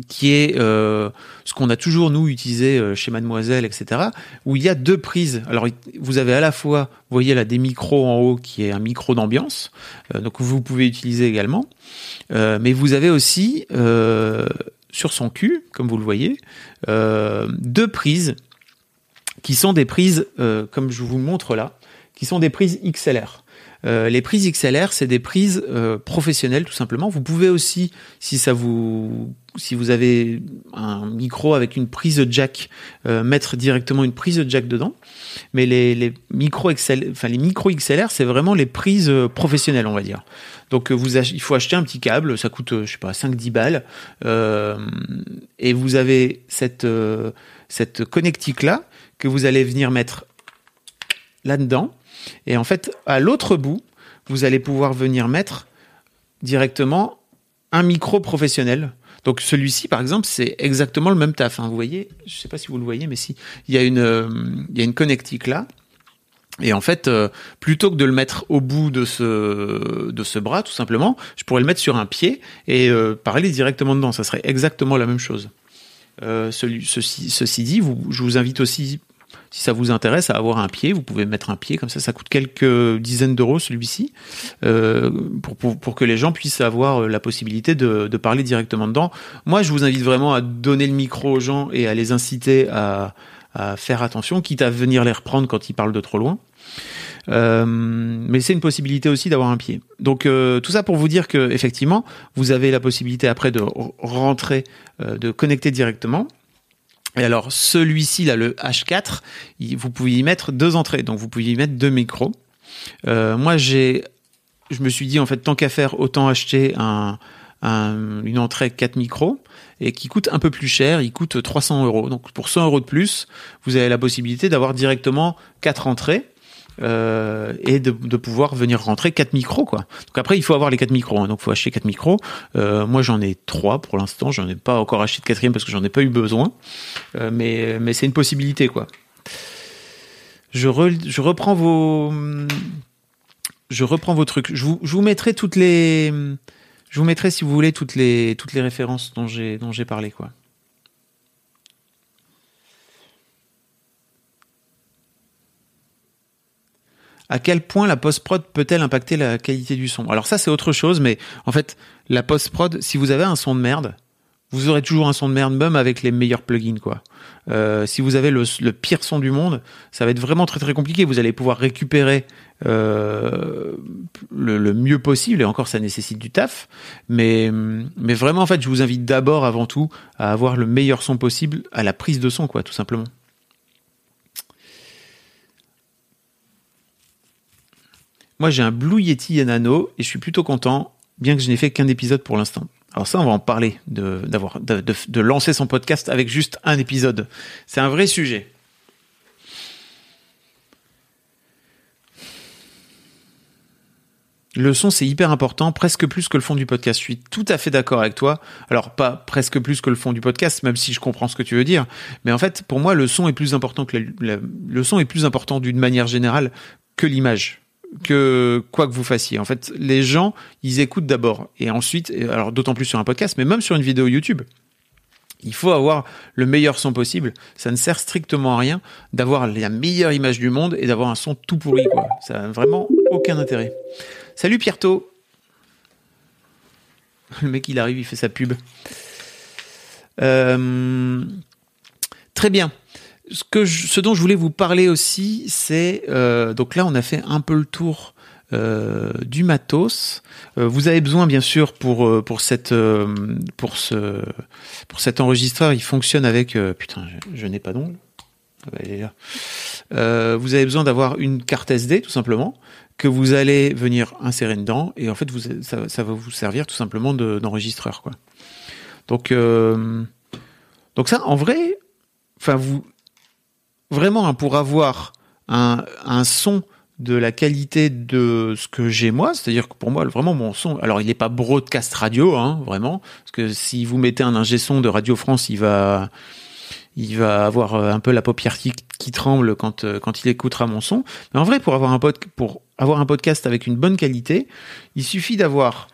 qui est euh, ce qu'on a toujours nous utilisé euh, chez Mademoiselle, etc. Où il y a deux prises. Alors vous avez à la fois, vous voyez là des micros en haut qui est un micro d'ambiance, euh, donc vous pouvez utiliser également. mais vous avez aussi sur son cul, comme vous le voyez, deux prises qui sont des prises, comme je vous montre là, qui sont des prises XLR. Les prises XLR, c'est des prises professionnelles tout simplement. Vous pouvez aussi, si ça vous, si vous avez un micro avec une prise jack, euh, mettre directement une prise jack dedans. Mais les, enfin les micro XLR, c'est vraiment les prises professionnelles, on va dire. Donc vous il faut acheter un petit câble, ça coûte je sais pas 5-10 balles, et vous avez cette cette connectique là que vous allez venir mettre là-dedans et en fait, à l'autre bout, vous allez pouvoir venir mettre directement un micro professionnel. Donc celui-ci, par exemple, c'est exactement le même taf. Hein. Vous voyez, je ne sais pas si vous le voyez, mais si il y a une, euh, connectique là. Et en fait, euh, plutôt que de le mettre au bout de ce bras, tout simplement, je pourrais le mettre sur un pied et euh, parler directement dedans. Ça serait exactement la même chose. ceci, dit, je vous invite aussi si ça vous intéresse à avoir un pied, vous pouvez mettre un pied comme ça. Ça coûte quelques dizaines d'euros celui-ci euh, pour, que les gens puissent avoir euh, la possibilité de, parler directement dedans. Moi, je vous invite vraiment à donner le micro aux gens et à les inciter à, faire attention, quitte à venir les reprendre quand ils parlent de trop loin. Euh, mais c'est une possibilité aussi d'avoir un pied. Donc tout ça pour vous dire que effectivement, vous avez la possibilité après de rentrer, de connecter directement. Et alors celui-ci là, le H4, vous pouvez y mettre deux entrées, donc vous pouvez y mettre deux micros. Euh, moi j'ai, je me suis dit en fait tant qu'à faire, autant acheter un, un- une entrée 4 micros et qui coûte un peu plus cher. Il coûte 300 euros. Donc pour 100 euros de plus, vous avez la possibilité d'avoir directement quatre entrées. Euh, et de, pouvoir venir rentrer quatre micros quoi. Donc après il faut avoir les quatre micros, hein. donc faut acheter quatre micros. Euh, moi j'en ai trois pour l'instant, j'en ai pas encore acheté de quatrième parce que j'en ai pas eu besoin, Euh, mais mais c'est une possibilité quoi. Je, re- je reprends vos je reprends vos trucs. Je vous, je vous mettrai toutes les je vous mettrai si vous voulez toutes les toutes les références dont j'ai dont j'ai parlé quoi. À quel point la post-prod peut-elle impacter la qualité du son Alors ça c'est autre chose, mais en fait la post-prod, si vous avez un son de merde, vous aurez toujours un son de merde même avec les meilleurs plugins quoi. Euh, si vous avez le, le pire son du monde, ça va être vraiment très très compliqué. Vous allez pouvoir récupérer euh, le, le mieux possible et encore ça nécessite du taf. Mais mais vraiment en fait, je vous invite d'abord avant tout à avoir le meilleur son possible à la prise de son quoi, tout simplement. Moi, j'ai un Blue Yeti Nano et je suis plutôt content, bien que je n'ai fait qu'un épisode pour l'instant. Alors ça, on va en parler, de, d'avoir, de, de, lancer son podcast avec juste un épisode. C'est un vrai sujet. Le son, c'est hyper important, presque plus que le fond du podcast. Je suis tout à fait d'accord avec toi. Alors, pas presque plus que le fond du podcast, même si je comprends ce que tu veux dire. Mais en fait, pour moi, le son est plus important que la- le son est plus important d'une manière générale que l'image que quoi que vous fassiez. En fait, les gens, ils écoutent d'abord et ensuite, alors d'autant plus sur un podcast, mais même sur une vidéo YouTube. Il faut avoir le meilleur son possible. Ça ne sert strictement à rien d'avoir la meilleure image du monde et d'avoir un son tout pourri. Ça n'a vraiment aucun intérêt. Salut Pierto. Le mec, il arrive, il fait sa pub. Euh, Très bien. Ce, que je- ce dont je voulais vous parler aussi, c'est euh, donc là on a fait un peu le tour euh, du matos. Euh, vous avez besoin bien sûr pour euh, pour cette euh, pour ce pour cet enregistreur, il fonctionne avec euh, putain, je, n'ai pas d'ongle. Euh, vous avez besoin d'avoir une carte SD tout simplement que vous allez venir insérer dedans et en fait vous ça, va vous servir tout simplement de- d'enregistreur quoi. Donc donc ça en vrai, enfin vous vraiment hein, pour avoir un, son de la qualité de ce que j'ai moi, c'est-à-dire que pour moi vraiment mon son, alors il n'est pas broadcast radio, hein, vraiment, parce que si vous mettez un ingé son de Radio France, il va il va avoir euh, un peu la paupière qui, qui tremble quand euh, quand il écoutera mon son. Mais en vrai, pour avoir un pod, pour avoir un podcast avec une bonne qualité, il suffit d'avoir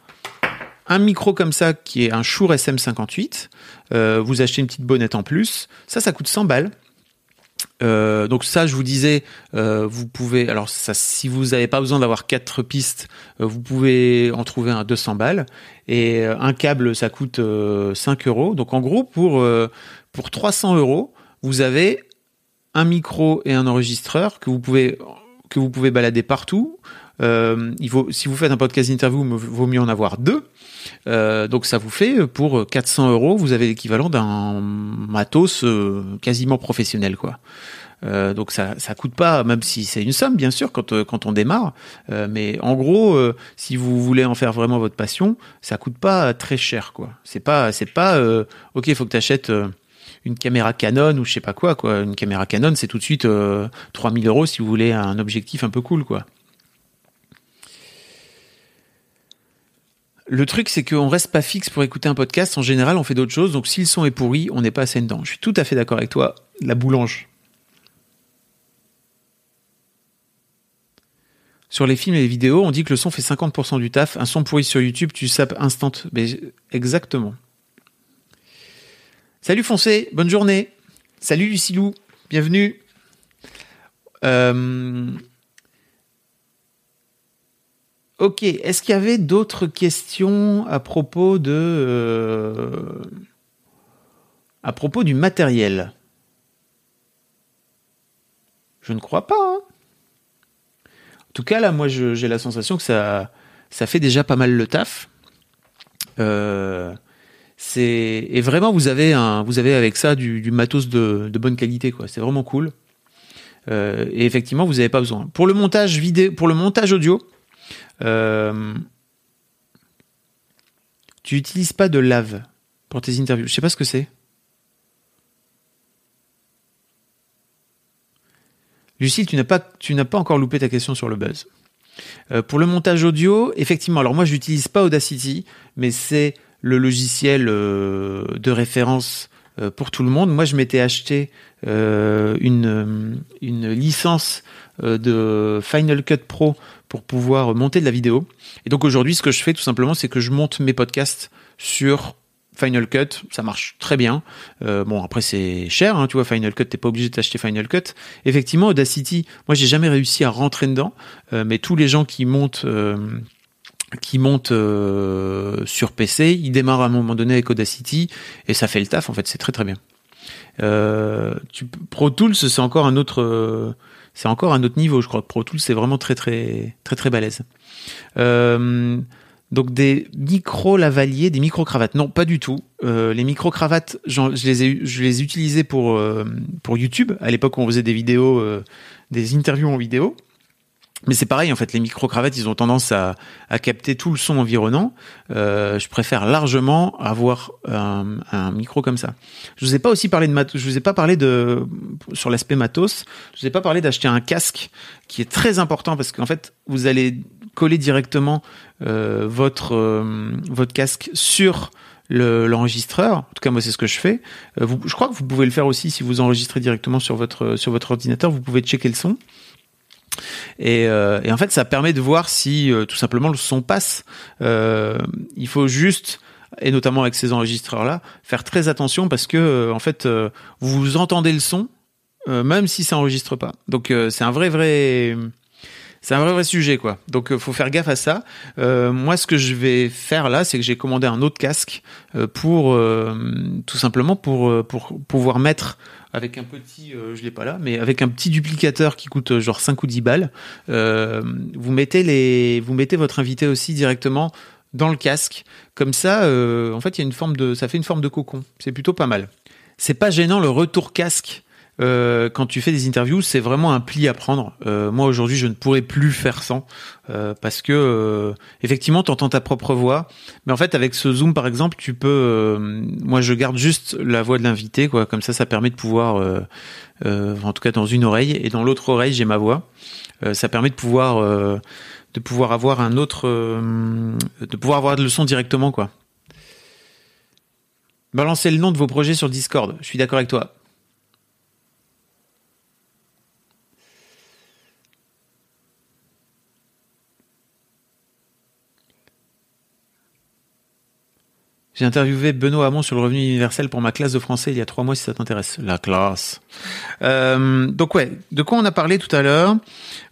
un micro comme ça qui est un Shure SM58. Euh, vous achetez une petite bonnette en plus. Ça, ça coûte 100 balles. Euh, donc ça, je vous disais, euh, vous pouvez, alors si vous n'avez pas besoin d'avoir quatre pistes, euh, vous pouvez en trouver un 200 balles. Et un câble, ça coûte euh, 5 euros. Donc en gros, pour pour 300 euros, vous avez un micro et un enregistreur que vous pouvez balader partout. Euh, il faut, si vous faites un podcast interview, il vaut mieux en avoir deux. Euh, donc ça vous fait pour 400 euros, vous avez l'équivalent d'un matos euh, quasiment professionnel, quoi. Euh, donc ça, ça coûte pas, même si c'est une somme bien sûr quand euh, quand on démarre. Euh, mais en gros, euh, si vous voulez en faire vraiment votre passion, ça coûte pas très cher, quoi. C'est pas, c'est pas, euh, ok, faut que tu achètes une caméra Canon ou je sais pas quoi, quoi. Une caméra Canon, c'est tout de suite euh, 3000 euros si vous voulez un objectif un peu cool, quoi. Le truc, c'est qu'on reste pas fixe pour écouter un podcast. En général, on fait d'autres choses. Donc, si le son est pourri, on n'est pas assez dedans. Je suis tout à fait d'accord avec toi. La boulange. Sur les films et les vidéos, on dit que le son fait 50% du taf. Un son pourri sur YouTube, tu sapes instant. Exactement. Salut Foncé, bonne journée. Salut Lucilou, bienvenue. Euh... Ok, est-ce qu'il y avait d'autres questions à propos de euh, à propos du matériel? Je ne crois pas. Hein. En tout cas, là, moi, j'ai la sensation que ça fait déjà pas mal le taf. Euh, et vraiment vous avez avec ça du, matos de, de, bonne qualité quoi. C'est vraiment cool. Euh, et effectivement, vous n'avez pas besoin. Pour le montage vidéo, pour le montage audio. Euh, Tu n'utilises pas de lave pour tes interviews. Je sais pas ce que c'est. Lucille, tu n'as pas, encore loupé ta question sur le buzz. Euh, pour le montage audio, effectivement, alors moi je n'utilise pas Audacity, mais c'est le logiciel euh, de référence pour tout le monde. Moi je m'étais acheté une licence de Final Cut Pro pour pouvoir monter de la vidéo. Et donc aujourd'hui ce que je fais tout simplement c'est que je monte mes podcasts sur Final Cut, ça marche très bien. Euh, bon, après c'est cher, hein, tu vois, Final Cut, t'es pas obligé d'acheter Final Cut. Effectivement, Audacity, moi j'ai jamais réussi à rentrer dedans, euh, mais tous les gens qui montent, euh, qui montent sur PC, ils démarrent à un moment donné avec Audacity et ça fait le taf. En fait, c'est très très bien. Tu, Pro Tools, c'est encore un autre, c'est encore un autre niveau, je crois. Pro Tools, c'est vraiment très très très très balèze. Donc des micro lavaliers, des micro cravates. Non, pas du tout. Euh, les micro cravates, je les ai, je pour euh, pour YouTube à l'époque où on faisait des vidéos, euh, des interviews en vidéo. Mais c'est pareil en fait, les micro cravates, ils ont tendance à, à capter tout le son environnant. je préfère largement avoir un, un, micro comme ça. Je vous ai pas aussi parlé de matos. Je vous ai pas parlé de sur l'aspect matos. Je vous ai pas parlé d'acheter un casque qui est très important parce qu'en fait, vous allez coller directement euh, votre euh, votre casque sur l'enregistreur. en tout cas, moi, c'est ce que je fais. Euh, vous, je crois que vous pouvez le faire aussi si vous enregistrez directement sur votre sur votre ordinateur. Vous pouvez checker le son. Et, et en fait, ça permet de voir si tout simplement le son passe. il faut juste et notamment avec ces enregistreurs là, faire très attention parce que en fait, vous entendez le son même si ça enregistre pas. Donc c'est un vrai vrai c'est un vrai vrai sujet quoi. Donc euh, faut faire gaffe à ça. Euh, moi ce que je vais faire là, c'est que j'ai commandé un autre casque euh, pour tout simplement pour pour pouvoir mettre avec un petit, je l'ai pas là, mais avec un petit duplicateur qui coûte genre 5 ou 10 balles. vous mettez les, vous mettez votre invité aussi directement dans le casque. Comme ça, en fait, y a une forme de, ça fait une forme de cocon. C'est plutôt pas mal. C'est pas gênant le retour casque euh, quand tu fais des interviews, c'est vraiment un pli à prendre. Euh, moi aujourd'hui, je ne pourrais plus faire sans euh, parce que euh, effectivement, tu entends ta propre voix, mais en fait, avec ce zoom par exemple, tu peux. Euh, moi, je garde juste la voix de l'invité, quoi. Comme ça, ça permet de pouvoir, en tout cas dans une oreille et dans l'autre oreille, j'ai ma voix. ça permet de pouvoir de pouvoir avoir un autre, de pouvoir avoir le son directement, quoi. Balancez le nom de vos projets sur Discord. Je suis d'accord avec toi. J'ai interviewé Benoît Hamon sur le revenu universel pour ma classe de français il y a trois mois si ça t'intéresse. La classe. Euh, donc ouais, de quoi on a parlé tout à l'heure?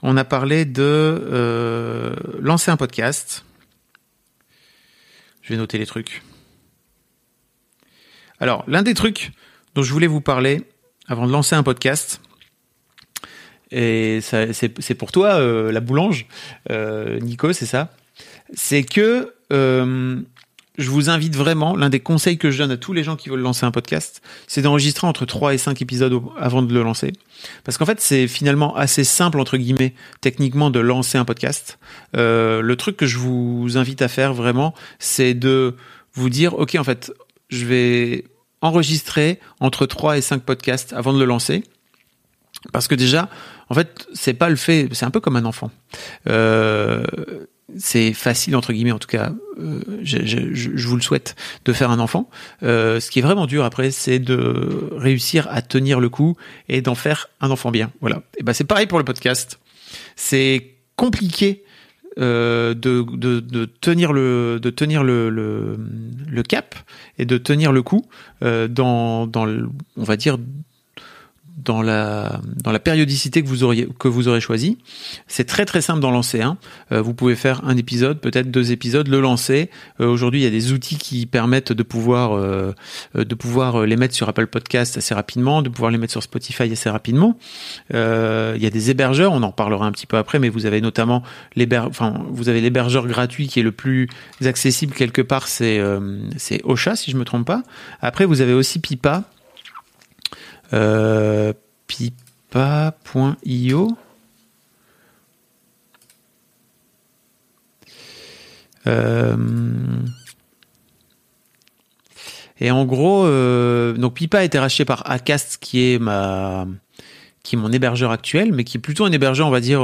On a parlé de euh, lancer un podcast. Je vais noter les trucs. Alors, l'un des trucs dont je voulais vous parler avant de lancer un podcast, et c'est pour toi, euh, la boulange, Nico, c'est ça, c'est que je vous invite vraiment, l'un des conseils que je donne à tous les gens qui veulent lancer un podcast, c'est d'enregistrer entre 3 et 5 épisodes avant de le lancer. Parce qu'en fait, c'est finalement assez simple, entre guillemets, techniquement, de lancer un podcast. Euh, le truc que je vous invite à faire vraiment, c'est de vous dire, OK, en fait, je vais enregistrer entre 3 et 5 podcasts avant de le lancer. Parce que déjà, en fait, c'est pas le fait, c'est un peu comme un enfant. Euh, c'est facile entre guillemets en tout cas euh, je, je, je, vous le souhaite de faire un enfant. Euh, ce qui est vraiment dur après c'est de réussir à tenir le coup et d'en faire un enfant bien. Voilà. Et ben c'est pareil pour le podcast. C'est compliqué euh, de, de, de, tenir le de tenir le, le, le, cap et de tenir le coup euh, dans dans le, on va dire dans la dans la périodicité que vous auriez que vous aurez choisi. C'est très très simple d'en lancer un. Euh, vous pouvez faire un épisode, peut-être deux épisodes, le lancer. Euh, aujourd'hui, il y a des outils qui permettent de pouvoir euh, de pouvoir les mettre sur Apple Podcast assez rapidement, de pouvoir les mettre sur Spotify assez rapidement. il y a des hébergeurs, on en parlera un petit peu après, mais vous avez notamment enfin vous avez l'hébergeur gratuit qui est le plus accessible quelque part, c'est c'est Ocha si je me trompe pas. Après, vous avez aussi Pipa euh, pipa.io. Euh, Et en gros, euh, donc Pipa a été racheté par Acast, qui est ma qui est mon hébergeur actuel, mais qui est plutôt un hébergeur, on va dire,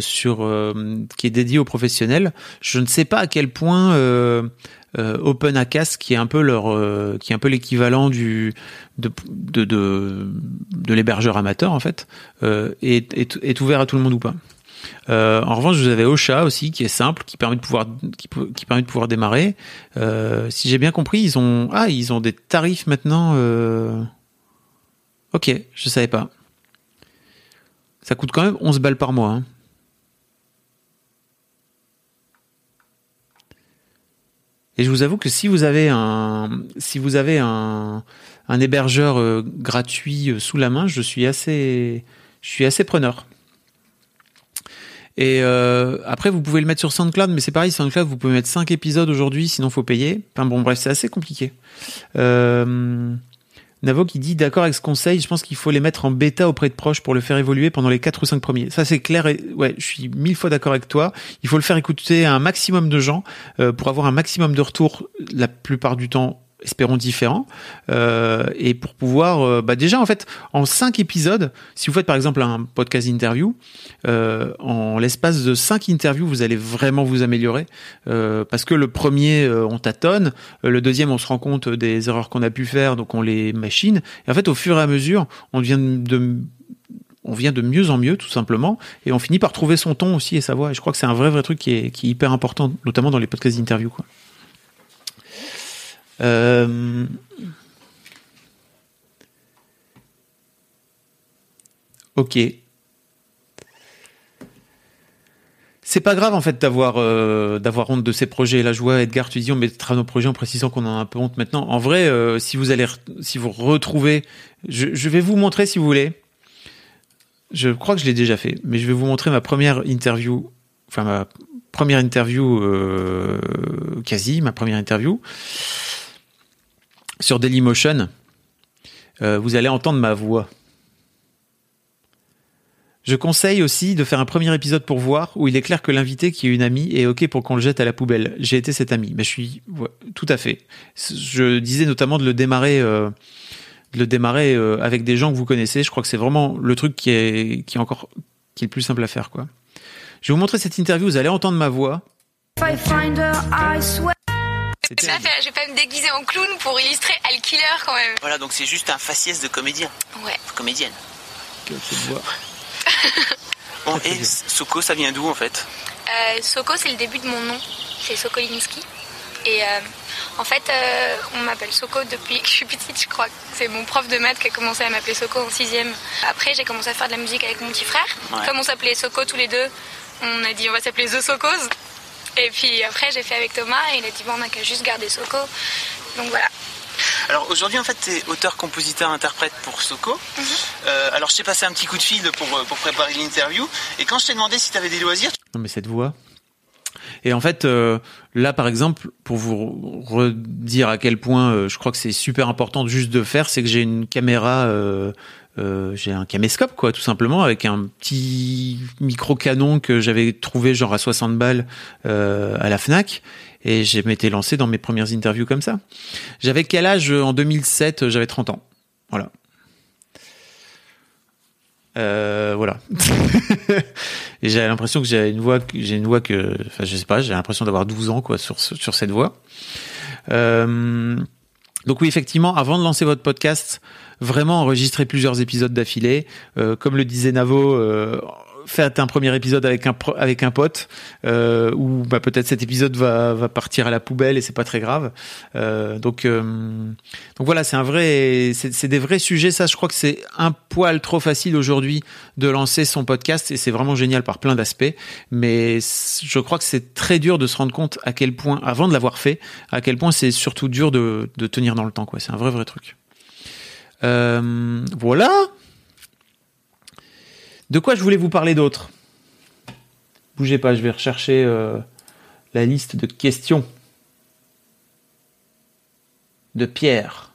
sur qui est dédié aux professionnels. Je ne sais pas à quel point OpenAcast, qui est un peu leur, qui est un peu l'équivalent du de l'hébergeur amateur en fait, est, est, ouvert à tout le monde ou pas. Euh, en revanche, vous avez Ocha aussi, qui est simple, qui permet de pouvoir, qui, permet de pouvoir démarrer. Euh, si j'ai bien compris, ils ont, ah, des tarifs maintenant. Euh... Ok, je savais pas. Ça coûte quand même 11 balles par mois. Hein. Et je vous avoue que si vous avez un, si vous avez un, hébergeur euh, gratuit euh, sous la main, je suis assez, je suis assez preneur. Et euh, après, vous pouvez le mettre sur SoundCloud, mais c'est pareil, SoundCloud, vous pouvez mettre 5 épisodes aujourd'hui, sinon faut payer. Enfin bon, bref, c'est assez compliqué. Navo qui dit d'accord avec ce conseil, je pense qu'il faut les mettre en bêta auprès de proches pour le faire évoluer pendant les 4 ou 5 premiers. Ça c'est clair et ouais, je suis mille fois d'accord avec toi. Il faut le faire écouter à un maximum de gens euh, pour avoir un maximum de retours la plupart du temps espérons différents euh, et pour pouvoir euh, bah déjà en fait en cinq épisodes si vous faites par exemple un podcast interview euh, en l'espace de cinq interviews vous allez vraiment vous améliorer euh, parce que le premier euh, on tâtonne le deuxième on se rend compte des erreurs qu'on a pu faire donc on les machine et en fait au fur et à mesure on vient de on vient de mieux en mieux tout simplement et on finit par trouver son ton aussi et sa voix et je crois que c'est un vrai vrai truc qui est, qui est hyper important notamment dans les podcasts interview quoi euh... Ok. C'est pas grave en fait d'avoir euh, d'avoir honte de ces projets. Là, je vois Edgar, tu dis on mettra nos projets en précisant qu'on en a un peu honte maintenant. En vrai, euh, si vous allez si vous retrouvez, je, vais vous montrer si vous voulez. Je crois que je l'ai déjà fait, mais je vais vous montrer ma première interview, enfin ma première interview quasi, ma première interview sur Dailymotion, euh, vous allez entendre ma voix. Je conseille aussi de faire un premier épisode pour voir où il est clair que l'invité qui est une amie est ok pour qu'on le jette à la poubelle. J'ai été cette amie, mais je suis tout à fait. Je disais notamment de le démarrer, euh, de le démarrer euh, avec des gens que vous connaissez. Je crois que c'est vraiment le truc qui est qui est encore qui est le plus simple à faire quoi. Je vais vous montrer cette interview. Vous allez entendre ma voix. Je vais pas me déguiser en clown pour illustrer Al Killer quand même. Voilà, donc c'est juste un faciès de comédien. Ouais. Comédienne. Bon, et Soko, ça vient d'où en fait? Euh, Soko, c'est le début de mon nom. C'est Sokolinski. Et euh, en fait, euh, on m'appelle Soko depuis que je suis petite, je crois. C'est mon prof de maths qui a commencé à m'appeler Soko en sixième. Après, j'ai commencé à faire de la musique avec mon petit frère. Ouais. Comme on s'appelait Soko tous les deux, on a dit on va s'appeler The Sokos. Et puis après, j'ai fait avec Thomas et il a dit bon, on n'a qu'à juste garder Soko. Donc voilà. Alors aujourd'hui, en fait, tu es auteur, compositeur, interprète pour Soko. Mhm. Euh, alors je t'ai passé un petit coup de fil pour, euh, pour préparer l'interview. Et quand je t'ai demandé si tu avais des loisirs, Non mais cette voix. Et en fait, euh, là par exemple, pour vous redire à quel point euh, je crois que c'est super important juste de faire, c'est que j'ai une caméra, euh, euh, j'ai un caméscope quoi, tout simplement, avec un petit micro canon que j'avais trouvé genre à 60 balles euh, à la Fnac. Et je m'étais lancé dans mes premières interviews comme ça. J'avais quel âge en 2007 J'avais 30 ans. Voilà. Euh, voilà. et j'ai l'impression que j'ai une voix, j'ai une voix que, enfin, je sais pas, j'ai l'impression d'avoir 12 ans, quoi, sur, sur cette voix. Euh, donc oui, effectivement, avant de lancer votre podcast, vraiment enregistrez plusieurs épisodes d'affilée. Euh, comme le disait Navo, euh, faites un premier épisode avec un avec un pote, euh, ou bah, peut-être cet épisode va, va partir à la poubelle et c'est pas très grave. Euh, donc euh, donc voilà, c'est un vrai, c'est des vrais sujets. Ça, je crois que c'est un poil trop facile aujourd'hui de lancer son podcast et c'est vraiment génial par plein d'aspects. Mais je crois que c'est très dur de se rendre compte à quel point, avant de l'avoir fait, à quel point c'est surtout dur de, de tenir dans le temps. quoi. C'est un vrai vrai truc. Euh, voilà. De quoi je voulais vous parler d'autre? Bougez pas, je vais rechercher euh, la liste de questions de Pierre.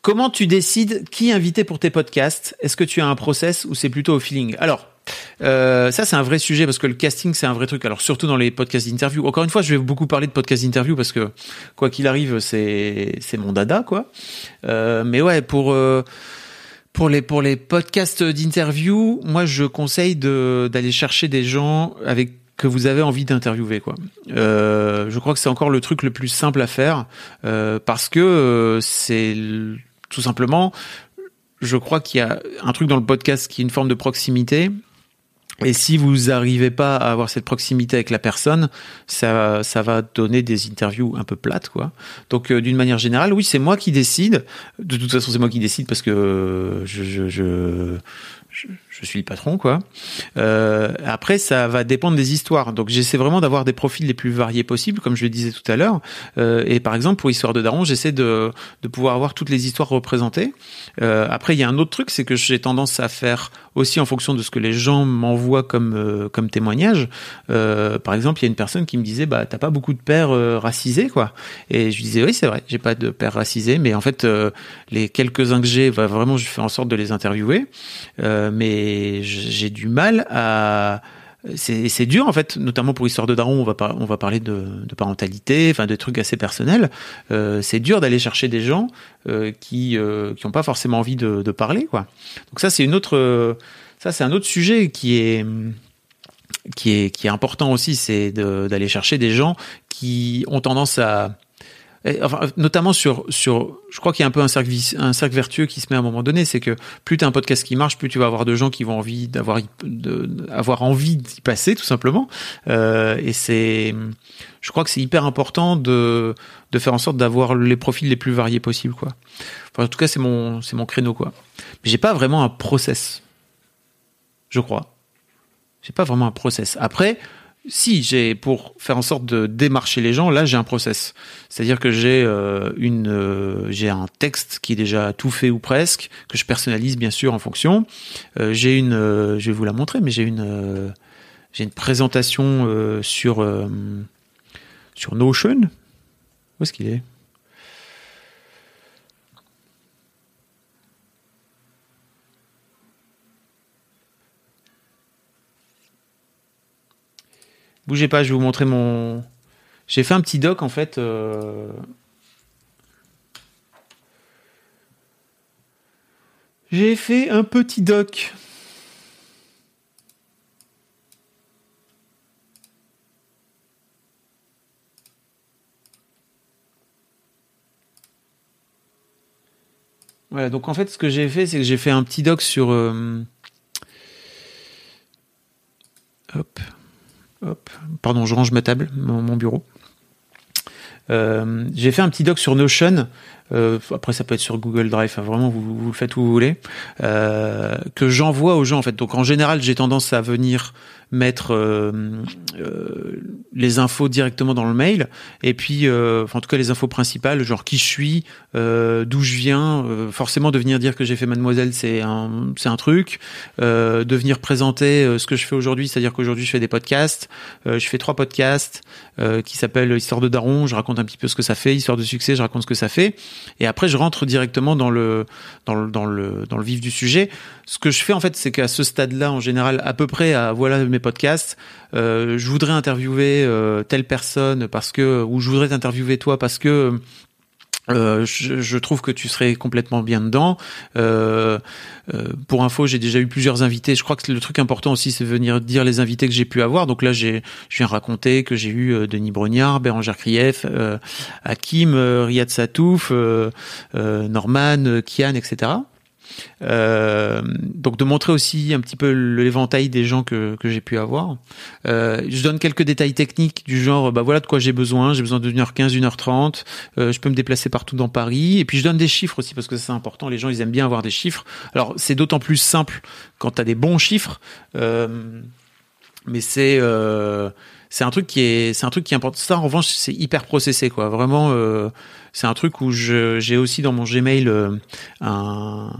Comment tu décides qui inviter pour tes podcasts? Est-ce que tu as un process ou c'est plutôt au feeling? Alors, Euh, ça, c'est un vrai sujet parce que le casting, c'est un vrai truc. Alors, surtout dans les podcasts d'interview. Encore une fois, je vais beaucoup parler de podcasts d'interview parce que, quoi qu'il arrive, c'est, mon dada, quoi. Euh, mais ouais, pour, euh, pour les, pour les podcasts d'interview, moi, je conseille d'aller chercher des gens avec que vous avez envie d'interviewer quoi. Je crois que c'est encore le truc le plus simple à faire parce que c'est tout simplement je crois qu'il y a un truc dans le podcast qui est une forme de proximité. Et si vous n'arrivez pas à avoir cette proximité avec la personne, ça, ça va donner des interviews un peu plates, quoi. Donc, euh, d'une manière générale, oui, c'est moi qui décide. De toute façon, c'est moi qui décide parce que je, je, je, je, suis le patron, quoi. Euh, après, ça va dépendre des histoires. Donc, j'essaie vraiment d'avoir des profils les plus variés possibles, comme je le disais tout à l'heure. Euh, et par exemple, pour Histoire de Daron, j'essaie de, de pouvoir avoir toutes les histoires représentées. Euh, après, il y a un autre truc, c'est que j'ai tendance à faire aussi en fonction de ce que les gens m'envoient comme euh, comme témoignage. Euh, par exemple, il y a une personne qui me disait, bah, t'as pas beaucoup de pères euh, racisés, quoi. Et je lui disais, oui, c'est vrai, j'ai pas de pères racisés, mais en fait, les quelques uns que j'ai, bah, vraiment, je fais en sorte de les interviewer. Mais j'ai du mal à c'est dur en fait, notamment pour Histoire de Daron, on va, on va parler de, parentalité, enfin de trucs assez personnels. Euh, c'est dur d'aller chercher des gens euh, qui euh, qui ont pas forcément envie de, de parler quoi. Donc ça c'est une autre euh, ça c'est un autre sujet qui est qui est qui est important aussi, c'est d'aller chercher des gens qui ont tendance à Enfin, notamment sur sur, je crois qu'il y a un peu un cercle un cercle vertueux qui se met à un moment donné, c'est que plus tu as un podcast qui marche, plus tu vas avoir de gens qui vont envie d'avoir avoir envie d'y passer tout simplement. Euh, et c'est, je crois que c'est hyper important de de faire en sorte d'avoir les profils les plus variés possibles quoi. En tout cas, c'est mon c'est mon créneau quoi. Mais j'ai pas vraiment un process, je crois. J'ai pas vraiment un process. Après, si j'ai pour faire en sorte de démarcher les gens, là j'ai un process. C'est-à-dire que j'ai euh, une euh, j'ai un texte qui est déjà tout fait ou presque que je personnalise bien sûr en fonction. Euh, j'ai une je vais vous la montrer mais j'ai une j'ai une présentation sur sur Notion. Où est-ce qu'il est? Bougez pas, je vais vous montrer mon. J'ai fait un petit doc en fait. euh, J'ai fait un petit doc. Voilà, donc en fait, ce que j'ai fait, c'est que j'ai fait un petit doc sur. euh, Hop. Pardon, je range ma table, mon, mon bureau. Euh, j'ai fait un petit doc sur Notion. Euh, après, ça peut être sur Google Drive. vraiment, vous, vous le faites où vous voulez. euh, que j'envoie aux gens en fait. Donc en général, j'ai tendance à venir mettre euh, euh, les infos directement dans le mail et puis euh, en tout cas les infos principales genre qui je suis euh, d'où je viens forcément de venir dire que j'ai fait mademoiselle c'est un c'est un truc de venir présenter ce que je fais aujourd'hui c'est-à-dire qu'aujourd'hui je fais des podcasts je fais trois podcasts qui s'appellent Histoire de Daron je raconte un petit peu ce que ça fait Histoire de succès je raconte ce que ça fait et après je rentre directement dans le dans le dans le dans le vif du sujet. Ce que je fais en fait c'est qu'à ce stade-là en général à peu près à voilà mes podcasts euh, je voudrais interviewer euh, telle personne parce que ou je voudrais t'interviewer toi parce que euh, je, je trouve que tu serais complètement bien dedans. Euh, euh, pour info, j'ai déjà eu plusieurs invités. Je crois que le truc important aussi, c'est venir dire les invités que j'ai pu avoir. Donc là, j'ai, je viens raconter que j'ai eu euh, Denis Brognard, Bérangère Krief, euh, Hakim, Riyad Satouf, Norman, Kian, etc. Euh, donc de montrer aussi un petit peu l'éventail des gens que, que j'ai pu avoir. Euh, je donne quelques détails techniques du genre, bah voilà de quoi j'ai besoin. J'ai besoin de 1h15, 1h30. Euh, je peux me déplacer partout dans Paris. Et puis je donne des chiffres aussi parce que c'est important. Les gens, ils aiment bien avoir des chiffres. Alors c'est d'autant plus simple quand tu as des bons chiffres. Euh, mais c'est c'est un truc qui est c'est un truc qui est important. Ça en revanche, c'est hyper processé quoi. Vraiment c'est un truc où j'ai aussi dans mon Gmail euh, un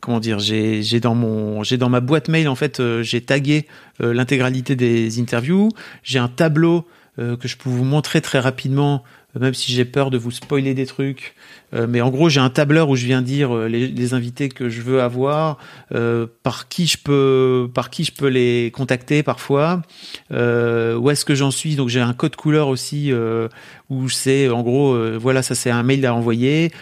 comment dire, j'ai dans mon j'ai dans ma boîte mail en fait, euh, j'ai tagué euh, l'intégralité des interviews, j'ai un tableau que je peux vous montrer très rapidement même si j'ai peur de vous spoiler des trucs. Euh, mais en gros, j'ai un tableur où je viens dire euh, les, invités que je veux avoir, euh, par qui je peux, par qui je peux les contacter parfois, où est-ce que j'en suis? Donc j'ai un code couleur aussi où c'est en gros, voilà, ça c'est un mail à envoyer.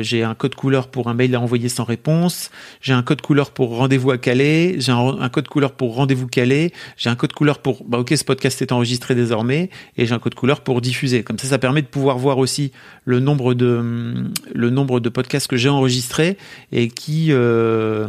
j'ai un code couleur pour un mail à envoyer sans réponse. J'ai un code couleur pour rendez-vous à Calais. J'ai un, code couleur pour rendez-vous Calais. J'ai un code couleur pour, ok, ce podcast est enregistré désormais, et j'ai un code couleur pour diffuser. Comme ça, ça permet de pouvoir voir aussi le nombre de le nombre de podcasts que j'ai enregistrés et qui euh,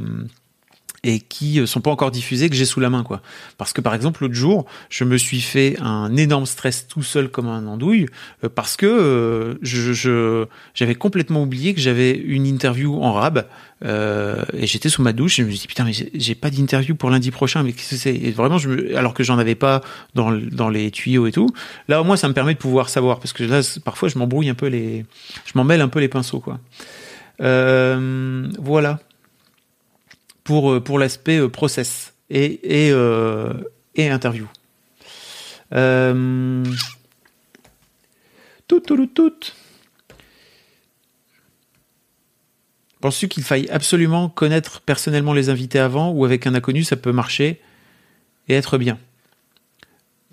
et qui sont pas encore diffusés que j'ai sous la main quoi. Parce que par exemple l'autre jour, je me suis fait un énorme stress tout seul comme un andouille euh, parce que euh, je j'avais complètement oublié que j'avais une interview en rab euh, et j'étais sous ma douche et je me dit putain mais j'ai pas d'interview pour lundi prochain mais qu'est-ce que c'est? Vraiment je me, alors que j'en avais pas dans dans les tuyaux et tout. Là au moins ça me permet de pouvoir savoir parce que là parfois je m'embrouille un peu les je m'en mêle un peu les pinceaux quoi. Euh, voilà pour, euh, pour l'aspect euh, process et, euh, interview. Tout, tout, tout. Penses-tu qu'il faille absolument connaître personnellement les invités avant ou avec un inconnu ça peut marcher et être bien?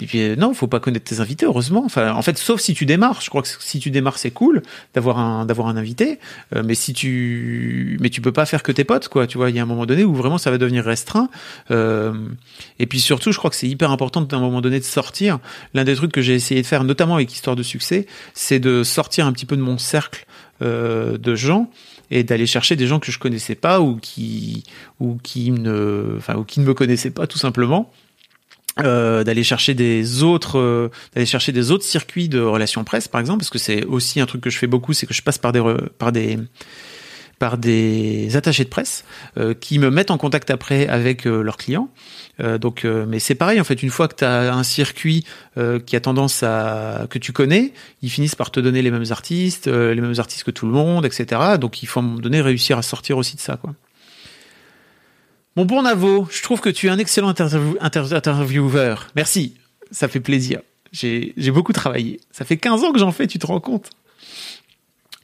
Et puis euh, non, faut pas connaître tes invités, heureusement. Enfin, en fait, sauf si tu démarres. Je crois que si tu démarres, c'est cool d'avoir un d'avoir un invité. Euh, mais si tu mais tu peux pas faire que tes potes, quoi. Tu vois, il y a un moment donné où vraiment ça va devenir restreint. Euh, et puis surtout, je crois que c'est hyper important d'un moment donné de sortir. L'un des trucs que j'ai essayé de faire, notamment avec Histoire de succès, c'est de sortir un petit peu de mon cercle euh, de gens et d'aller chercher des gens que je connaissais pas ou qui ou qui ne enfin ou qui ne me connaissaient pas tout simplement euh, d'aller chercher des autres euh, d'aller chercher des autres circuits de relations presse par exemple parce que c'est aussi un truc que je fais beaucoup c'est que je passe par des par des par des attachés de presse euh, qui me mettent en contact après avec euh, leurs clients. Euh, donc, mais c'est pareil en fait. Une fois que tu as un circuit qui a tendance à que tu connais, ils finissent par te donner les mêmes artistes, les mêmes artistes que tout le monde, etc. Donc, il faut à un moment donné réussir à sortir aussi de ça, quoi. Mon bon Navo, je trouve que tu es un excellent interview intervieweur. Merci, ça fait plaisir. J'ai beaucoup travaillé. Ça fait 15 ans que j'en fais, tu te rends compte?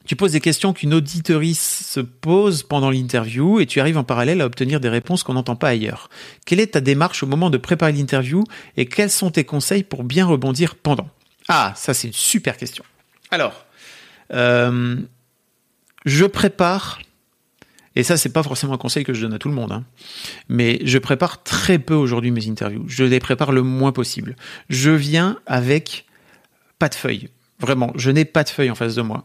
Tu poses des questions qu'une auditorice se pose pendant l'interview et tu arrives en parallèle à obtenir des réponses qu'on n'entend pas ailleurs. Quelle est ta démarche au moment de préparer l'interview et quels sont tes conseils pour bien rebondir pendant? Ah, ça c'est une super question. Alors, euh, je prépare et ça, c'est pas forcément un conseil que je donne à tout le monde. Hein. Mais je prépare très peu aujourd'hui mes interviews. Je les prépare le moins possible. Je viens avec pas de feuille. Vraiment, je n'ai pas de feuille en face de moi.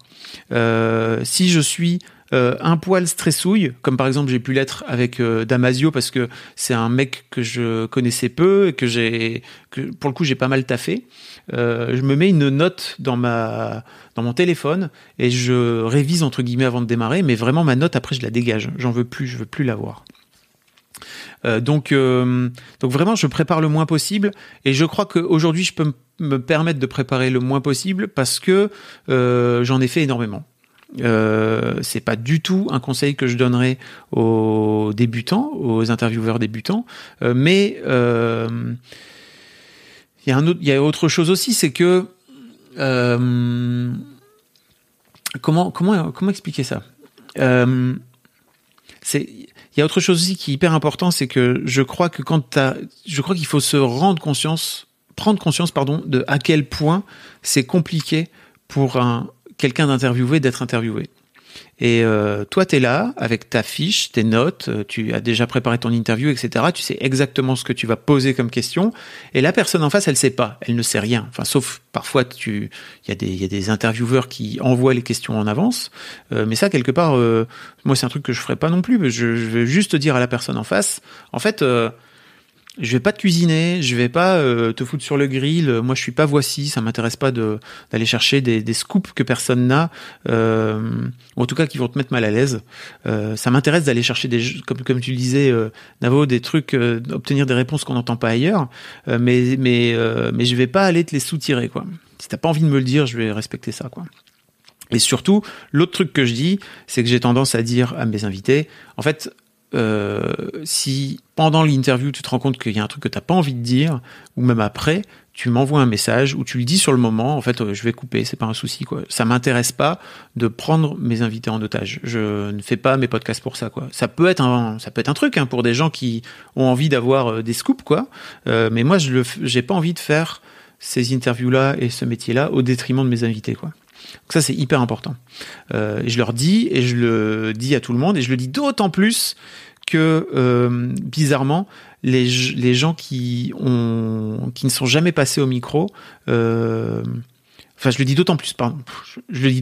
Euh, si je suis euh, un poil stressouille, comme par exemple j'ai pu l'être avec euh, Damasio parce que c'est un mec que je connaissais peu et que pour le coup j'ai pas mal taffé. Euh, je me mets une note dans ma, dans mon téléphone et je révise entre guillemets avant de démarrer, mais vraiment ma note après je la dégage. J'en veux plus, je veux plus l'avoir. Euh, donc, euh, donc vraiment, je prépare le moins possible et je crois qu'aujourd'hui, je peux me permettre de préparer le moins possible parce que j'en ai fait énormément. Euh, c'est pas du tout un conseil que je donnerais aux débutants, aux intervieweurs débutants, mais il y a autre, chose aussi, c'est que euh, comment expliquer ça? Euh, il y a autre chose aussi qui est hyper important, c'est que je crois que quand t'as, je crois qu'il faut se rendre conscience, prendre conscience pardon de à quel point c'est compliqué pour un quelqu'un d'interviewé d'être interviewé. Et euh, toi, tu es là avec ta fiche, tes notes, euh, tu as déjà préparé ton interview, etc. Tu sais exactement ce que tu vas poser comme question. Et la personne en face, elle sait pas, elle ne sait rien. Enfin, sauf parfois, tu, il y a des, y a des intervieweurs qui envoient les questions en avance. Euh, mais ça, quelque part, euh, moi, c'est un truc que je ferais pas non plus. Je, je vais juste dire à la personne en face, en fait. Je vais pas te cuisiner, je vais pas euh, te foutre sur le grill. Moi, je suis pas voici. Ça m'intéresse pas de d'aller chercher des, des scoops que personne n'a, euh, ou en tout cas qui vont te mettre mal à l'aise. Euh, ça m'intéresse d'aller chercher des comme comme tu le disais, euh, Navo, des trucs, euh, obtenir des réponses qu'on n'entend pas ailleurs. Euh, mais mais mais je vais pas aller te les soutirer quoi. Si t'as pas envie de me le dire, je vais respecter ça quoi. Et surtout, l'autre truc que je dis, c'est que j'ai tendance à dire à mes invités, en fait, si pendant l'interview tu te rends compte qu'il y a un truc que t'as pas envie de dire, ou même après, tu m'envoies un message ou tu le dis sur le moment. En fait, euh, je vais couper, c'est pas un souci quoi. Ça m'intéresse pas de prendre mes invités en otage. Je ne fais pas mes podcasts pour ça quoi. Ça peut être un, ça peut être un truc hein, pour des gens qui ont envie d'avoir euh, des scoops quoi. Euh, mais moi, je le, j'ai pas envie de faire ces interviews là et ce métier là au détriment de mes invités quoi. Donc ça c'est hyper important. Euh, je leur dis et je le dis à tout le monde et je le dis d'autant plus que euh, bizarrement les, gens qui ne sont jamais passés au micro euh, enfin je le dis d'autant plus pardon je, le dis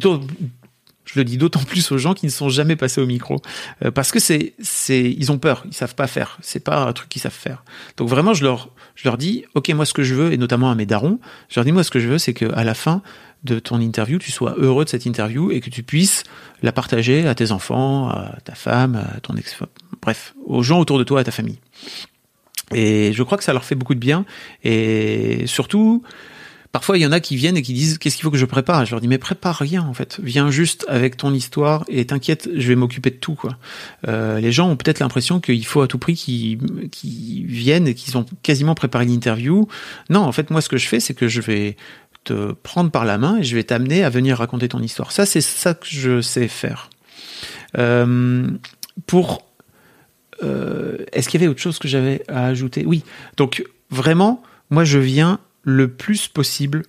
je le dis d'autant plus aux gens qui ne sont jamais passés au micro. Euh, parce que c'est ils ont peur ils savent pas faire. C'est pas un truc qu'ils savent faire. Donc vraiment je leur je leur dis ok moi ce que je veux et notamment à mes darons je leur dis moi ce que je veux c'est que à la fin de ton interview tu sois heureux de cette interview et que tu puisses la partager à tes enfants à ta femme à ton ex bref aux gens autour de toi à ta famille. Et je crois que ça leur fait beaucoup de bien. Et surtout Parfois, il y en a qui viennent et qui disent qu'est-ce qu'il faut que je prépare? Je leur dis mais prépare rien en fait. Viens juste avec ton histoire et t'inquiète, je vais m'occuper de tout. Euh, les gens ont peut-être l'impression qu'il faut à tout prix qu'ils qu'ils viennent et qu'ils ont quasiment préparé l'interview. Non, en fait, moi, ce que je fais, c'est que je vais te prendre par la main et je vais t'amener à venir raconter ton histoire. Ça, c'est ça que je sais faire. Euh, pour euh, est-ce qu'il y avait autre chose que j'avais à ajouter? Oui. Donc vraiment, moi, je viens le plus possible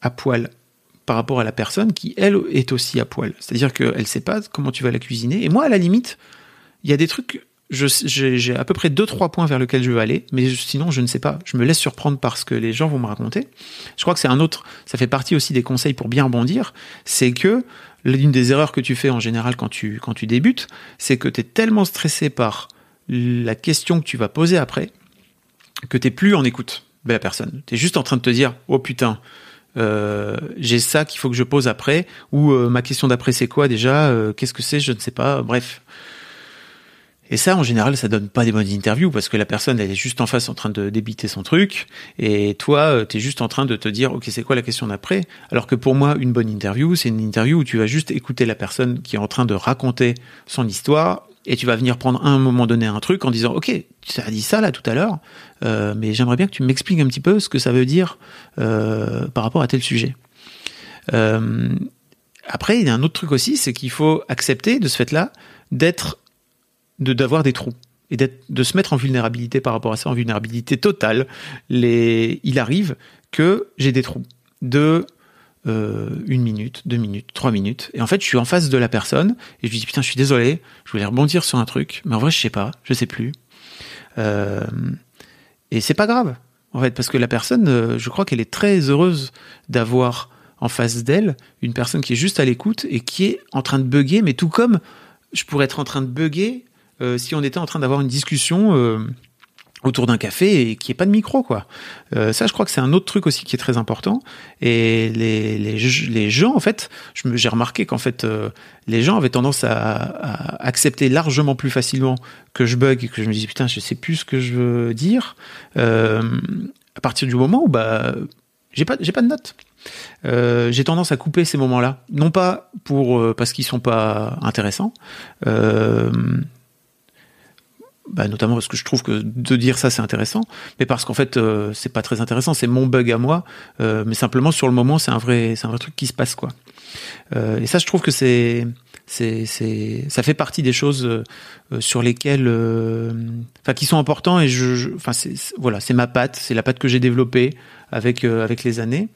à poil par rapport à la personne qui, elle, est aussi à poil. C'est-à-dire qu'elle ne sait pas comment tu vas la cuisiner. Et moi, à la limite, il y a des trucs, j'ai à peu près deux, trois points vers lesquels je veux aller, mais sinon, je ne sais pas. Je me laisse surprendre par ce que les gens vont me raconter. Je crois que c'est un autre, ça fait partie aussi des conseils pour bien rebondir, c'est que l'une des erreurs que tu fais en général quand tu, quand tu débutes, c'est que tu es tellement stressé par la question que tu vas poser après, que tu plus en écoute de la personne. Tu es juste en train de te dire, oh putain, euh, j'ai ça qu'il faut que je pose après, ou euh, ma question d'après c'est quoi déjà, euh, qu'est-ce que c'est, je ne sais pas, bref. Et ça, en général, ça donne pas des bonnes interviews parce que la personne, elle est juste en face en train de débiter son truc, et toi, tu es juste en train de te dire, ok, c'est quoi la question d'après? Alors que pour moi, une bonne interview, c'est une interview où tu vas juste écouter la personne qui est en train de raconter son histoire et tu vas venir prendre à un moment donné un truc en disant ok tu as dit ça là tout à l'heure euh, mais j'aimerais bien que tu m'expliques un petit peu ce que ça veut dire euh, par rapport à tel sujet. Euh, après il y a un autre truc aussi c'est qu'il faut accepter de ce fait là d'être de d'avoir des trous et de se mettre en vulnérabilité par rapport à ça en vulnérabilité totale. Il arrive que j'ai des trous de euh, une minute, deux minutes, trois minutes. Et en fait, je suis en face de la personne et je lui dis putain, je suis désolé, je voulais rebondir sur un truc, mais en vrai, je sais pas, je sais plus. Euh, et c'est pas grave, en fait, parce que la personne, euh, je crois qu'elle est très heureuse d'avoir en face d'elle une personne qui est juste à l'écoute et qui est en train de bugger, mais tout comme je pourrais être en train de bugger euh, si on était en train d'avoir une discussion autour d'un café et qui est pas de micro quoi. Euh, ça je crois que c'est un autre truc aussi qui est très important et les les, les gens en fait, j'ai remarqué qu'en fait euh, les gens avaient tendance à, accepter largement plus facilement que je bug et que je me dis putain je sais plus ce que je veux dire euh, à partir du moment où bah j'ai pas pas de notes. J'ai tendance à couper ces moments-là, non pas pour parce qu'ils sont pas intéressants, bah, notamment parce que je trouve que de dire ça c'est intéressant, mais parce qu'en fait euh, c'est pas très intéressant, c'est mon bug à moi, euh, mais simplement sur le moment c'est un vrai c'est un vrai truc qui se passe quoi. Euh, et ça je trouve que c'est c'est c'est ça fait partie des choses euh, sur lesquelles euh, enfin qui sont importants et je enfin voilà c'est ma patte, c'est la patte que j'ai développée avec euh, avec les années.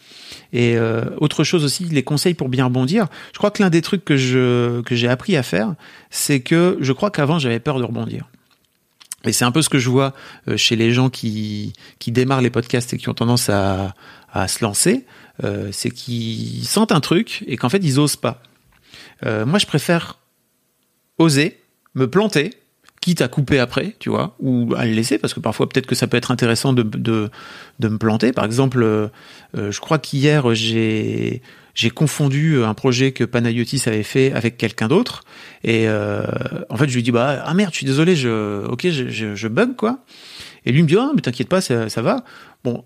Et autre chose aussi, les conseils pour bien rebondir. Je crois que l'un des trucs que je que j'ai appris à faire, c'est que je crois qu'avant j'avais peur de rebondir. Et c'est un peu ce que je vois euh, chez les gens qui, qui démarrent les podcasts et qui ont tendance à, à se lancer, euh, c'est qu'ils sentent un truc et qu'en fait ils osent pas. Euh, moi je préfère oser, me planter, quitte à couper après, tu vois, ou à le laisser, parce que parfois peut-être que ça peut être intéressant de, de, de me planter. Par exemple, je crois qu'hier j'ai j'ai confondu un projet que Panayotis avait fait avec quelqu'un d'autre et euh, en fait je lui dis bah ah merde je suis désolé je ok je, bug quoi et lui me dit ah mais t'inquiète pas ça, ça va bon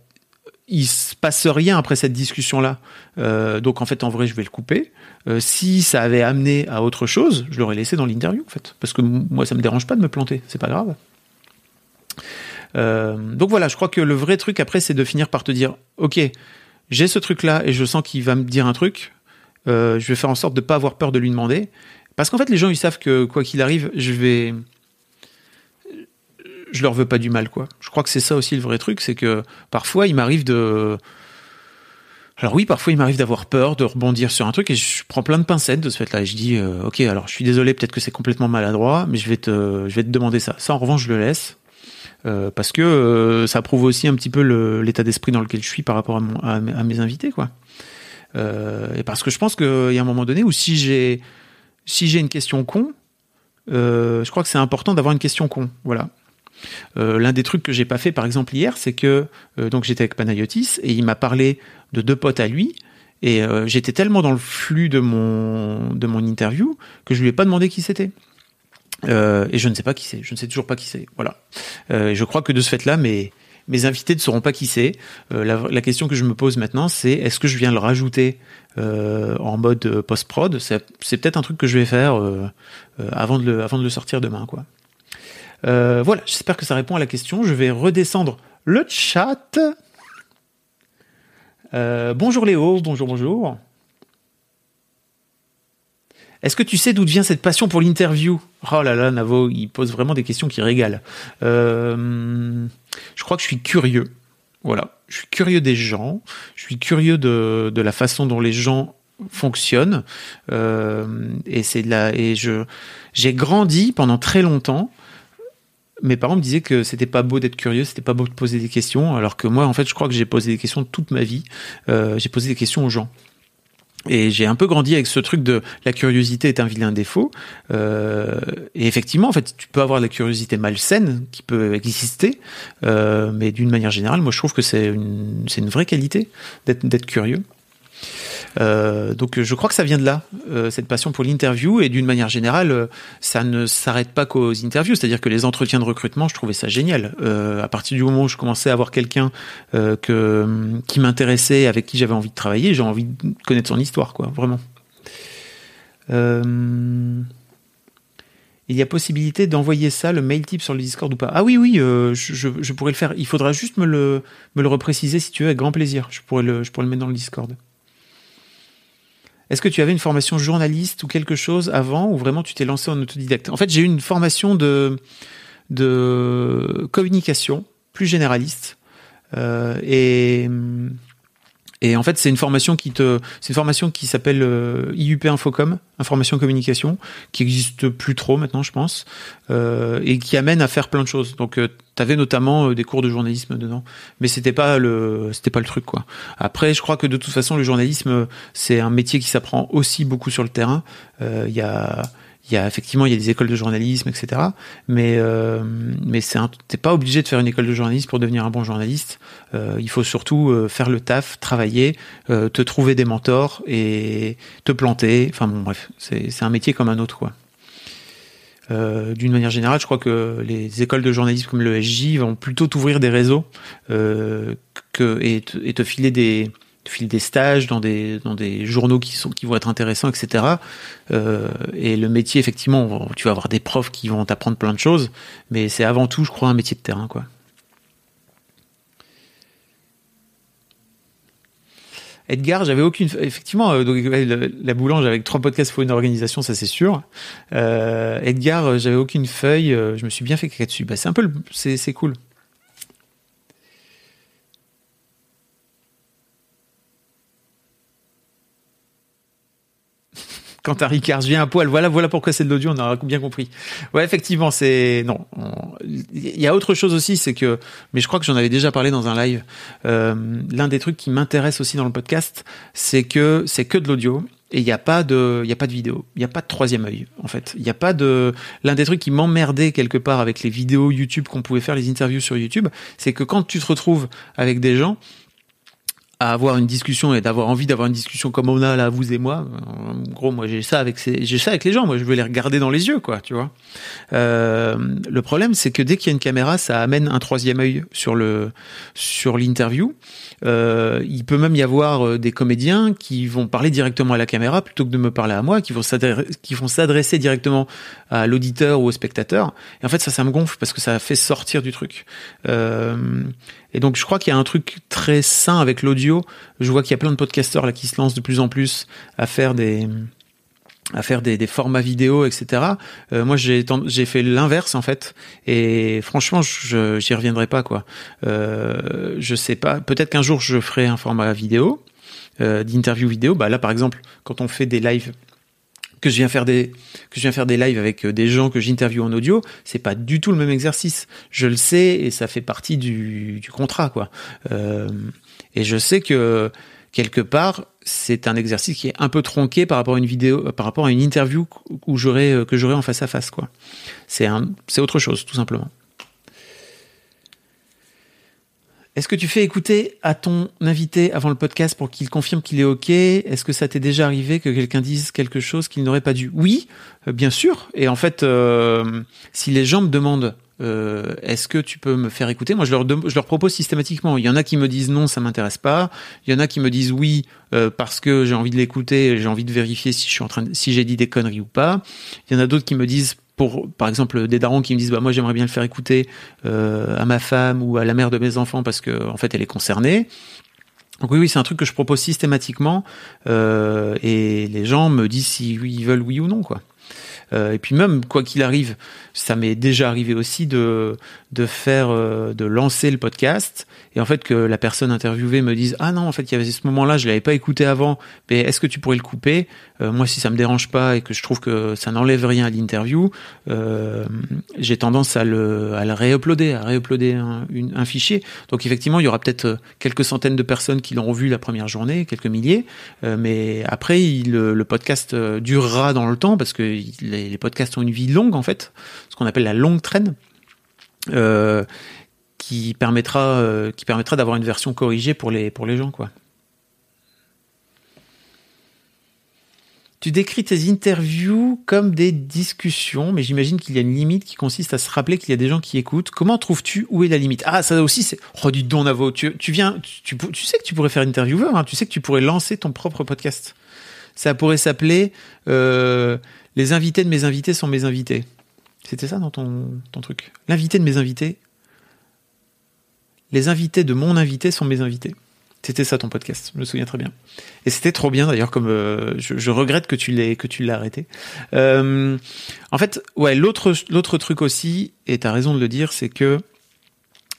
il se passe rien après cette discussion-là. Euh, donc en fait, en vrai, je vais le couper. Euh, si ça avait amené à autre chose, je l'aurais laissé dans l'interview, en fait, parce que moi, ça me dérange pas de me planter, c'est pas grave. Euh, donc voilà, je crois que le vrai truc après, c'est de finir par te dire, ok, j'ai ce truc-là et je sens qu'il va me dire un truc. euh, je vais faire en sorte de pas avoir peur de lui demander, parce qu'en fait, les gens ils savent que quoi qu'il arrive, je vais je leur veux pas du mal, quoi. Je crois que c'est ça aussi le vrai truc, c'est que parfois il m'arrive de. Alors oui, parfois il m'arrive d'avoir peur, de rebondir sur un truc et je prends plein de pincettes de ce fait-là et je dis euh, ok, alors je suis désolé, peut-être que c'est complètement maladroit, mais je vais te, je vais te demander ça. Ça en revanche, je le laisse. Euh, parce que euh, ça prouve aussi un petit peu l'état d'esprit dans lequel je suis par rapport à, à mes- invités, quoi. Euh, et parce que je pense qu'il y a un moment donné où si j'ai si j'ai une question con, je crois que c'est important d'avoir une question con. Voilà. L'un des trucs que j'ai pas fait, par exemple hier, c'est que donc j'étais avec Panayotis et il m'a parlé de deux potes à lui et j'étais tellement dans le flux de mon de mon interview que je lui ai pas demandé qui c'était. Euh, et je ne sais pas qui c'est. Je ne sais toujours pas qui c'est. Voilà. Euh, je crois que de ce fait-là, mes mes invités ne sauront pas qui c'est. Euh, la, la question que je me pose maintenant, c'est est-ce que je viens le rajouter euh, en mode euh, post-prod? C'est c'est peut-être un truc que je vais faire euh, avant, de le, avant de le sortir demain. quoi. Voilà, j'espère que ça répond à la question. Je vais redescendre le chat. Bonjour Léo, bonjour, bonjour. Est-ce que tu sais d'où vient cette passion pour l'interview? Oh là là, Navo, il pose vraiment des questions qui régalent. Euh, je crois que je suis curieux. Voilà, je suis curieux des gens, je suis curieux de, la façon dont les gens fonctionnent. Euh, et c'est là, et j'ai grandi pendant très longtemps. Mes parents me disaient que c'était pas beau d'être curieux, c'était pas beau de poser des questions, alors que moi, en fait, je crois que j'ai posé des questions toute ma vie. Euh, j'ai posé des questions aux gens. Et j'ai un peu grandi avec ce truc de la curiosité est un vilain défaut. Euh, et effectivement, en fait, tu peux avoir de la curiosité malsaine qui peut exister, euh, mais d'une manière générale, moi, je trouve que c'est une, vraie qualité d'être curieux. Euh, donc, je crois que ça vient de là, euh, cette passion pour l'interview. Et d'une manière générale, euh, ça ne s'arrête pas qu'aux interviews. C'est-à-dire que les entretiens de recrutement, je trouvais ça génial. À partir du moment où je commençais à avoir quelqu'un que qui m'intéressait, avec qui j'avais envie de travailler, j'ai envie de connaître son histoire, quoi, vraiment. Il y a possibilité d'envoyer ça, le mail type sur le Discord ou pas? Ah oui, oui, je pourrais le faire. Il faudra juste me le, me le repréciser si tu veux, avec grand plaisir. Je pourrais le, je pourrais le mettre dans le Discord. Est-ce que tu avais une formation journaliste ou quelque chose avant ou vraiment tu t'es lancé en autodidacte? En fait, j'ai eu une formation de, communication plus généraliste. Euh, et, et en fait, c'est une formation qui te, c'est une formation qui s'appelle euh, IUP Infocom, information communication, qui existe plus trop maintenant, je pense, euh, et qui amène à faire plein de choses. Donc, euh, tu avais notamment euh, des cours de journalisme dedans, mais c'était pas le, c'était pas le truc quoi. Après, je crois que de toute façon, le journalisme, c'est un métier qui s'apprend aussi beaucoup sur le terrain. Euh, Il y a il y a effectivement il y a des écoles de journalisme, etc. Mais euh, mais c'est t'es pas obligé de faire une école de journalisme pour devenir un bon journaliste. Euh, il faut surtout euh, faire le taf, travailler, euh, te trouver des mentors et te planter. Enfin bon bref, c'est un métier comme un autre D'une manière générale, je crois que les écoles de journalisme comme le SJ vont plutôt t'ouvrir des réseaux que et te filer des te filer des stages dans des dans des journaux qui sont qui vont être intéressants, etc. Euh, et le métier, effectivement, tu vas avoir des profs qui vont t'apprendre plein de choses, mais c'est avant tout, je crois, un métier de terrain, quoi. Edgar, j'avais aucune. Effectivement, euh, la, la boulange avec trois podcasts pour une organisation, ça c'est sûr. Euh, Edgar, j'avais aucune feuille. je me suis bien fait caca dessus. Bah, c'est un peu, le- c'est cool. Quand un Ricard vient à poil, voilà, voilà pourquoi c'est de l'audio, on aura bien compris. Ouais, effectivement, c'est non. on- Il y a autre chose aussi, c'est que, mais je crois que j'en avais déjà parlé dans un live. Euh, L'un des trucs qui m'intéresse aussi dans le podcast, c'est que c'est que de l'audio et il n'y a pas de, il y a pas de vidéo, il n'y a pas de troisième œil en fait. Il n'y a pas de. L'un des trucs qui m'emmerdait quelque part avec les vidéos YouTube qu'on pouvait faire, les interviews sur YouTube, c'est que quand tu te retrouves avec des gens avoir une discussion et d'avoir envie d'avoir une discussion comme on a là vous et moi en gros moi j'ai ça avec j'ai ça avec les gens moi je veux les regarder dans les yeux quoi tu vois. Euh, le problème c'est que dès qu'il y a une caméra ça amène un troisième œil sur le sur l'interview. Euh, il peut même y avoir euh, des comédiens qui vont parler directement à la caméra plutôt que de me parler à moi qui vont s'adresser qui vont s'adresser directement à l'auditeur ou au spectateur. Et en fait ça ça me gonfle parce que ça fait sortir du truc. Euh, et donc je crois qu'il y a un truc très sain avec l'audio. Je vois qu'il y a plein de podcasteurs là qui se lancent de plus en plus à faire des à faire des, des formats vidéo, etc. Euh, moi, j'ai fait l'inverse en fait, et franchement, je j'y reviendrai pas quoi. Euh, je sais pas. Peut-être qu'un jour je ferai un format vidéo, euh, d'interview vidéo. Bah là, par exemple, quand on fait des lives que je viens faire des que je viens faire des lives avec euh, des gens que j'interviewe en audio, c'est pas du tout le même exercice. Je le sais et ça fait partie du, du contrat quoi. Et je sais que quelque part c'est un exercice qui est un peu tronqué par rapport à une vidéo, par rapport à une interview euh, que j'aurais en face à face quoi. C'est autre chose tout simplement. Est-ce que tu fais écouter à ton invité avant le podcast pour qu'il confirme qu'il est OK? Est-ce que ça t'est déjà arrivé que quelqu'un dise quelque chose qu'il n'aurait pas dû? Oui, euh, bien sûr. Et en fait, euh, si les gens me demandent euh, est-ce que tu peux me faire écouter? Moi, je leur, propose systématiquement. Il y en a qui me disent non, ça m'intéresse pas. Il y en a qui me disent oui euh, parce que j'ai envie de l'écouter, j'ai envie de vérifier si je suis en train, si j'ai dit des conneries ou pas. Il y en a d'autres qui me disent par exemple, des darons qui me disent, bah, moi, j'aimerais bien le faire écouter euh, à ma femme ou à la mère de mes enfants parce que, en fait, elle est concernée. Donc oui, oui, c'est un truc que je propose systématiquement et les gens me disent si ils veulent oui ou non, quoi. Et puis même, quoi qu'il arrive, ça m'est déjà arrivé aussi de, de faire, euh, de lancer le podcast et en fait que la personne interviewée me dise ah non en fait il y avait ce moment-là je l'avais pas écouté avant mais est-ce que tu pourrais le couper? Euh, moi si ça me dérange pas et que je trouve que ça n'enlève rien à l'interview euh, j'ai tendance à le à le réuploader à réuploader un, fichier. Donc effectivement il y aura peut-être quelques centaines de personnes qui l'auront vu la première journée quelques milliers mais après le, podcast durera dans le temps parce que les podcasts ont une vie longue en fait ce qu'on appelle la longue traîne euh, qui permettra, euh, permettra d'avoir une version corrigée pour les, pour les gens, quoi. Tu décris tes interviews comme des discussions, mais j'imagine qu'il y a une limite qui consiste à se rappeler qu'il y a des gens qui écoutent. Comment trouves-tu où est la limite? Ah, ça aussi, c'est. Oh, du don, Navo, tu, tu viens. Tu, sais que tu pourrais faire intervieweur, hein, tu sais que tu pourrais lancer ton propre podcast. Ça pourrait s'appeler euh, Les invités de mes invités sont mes invités. C'était ça dans ton, ton truc L'invité de mes invités les invités de mon invité sont mes invités. C'était ça ton podcast, je me souviens très bien. Et c'était trop bien d'ailleurs, comme euh, je, regrette que tu l'aies que tu l'as arrêté. Euh, en fait, ouais, l'autre l'autre truc aussi, et t'as raison de le dire, c'est que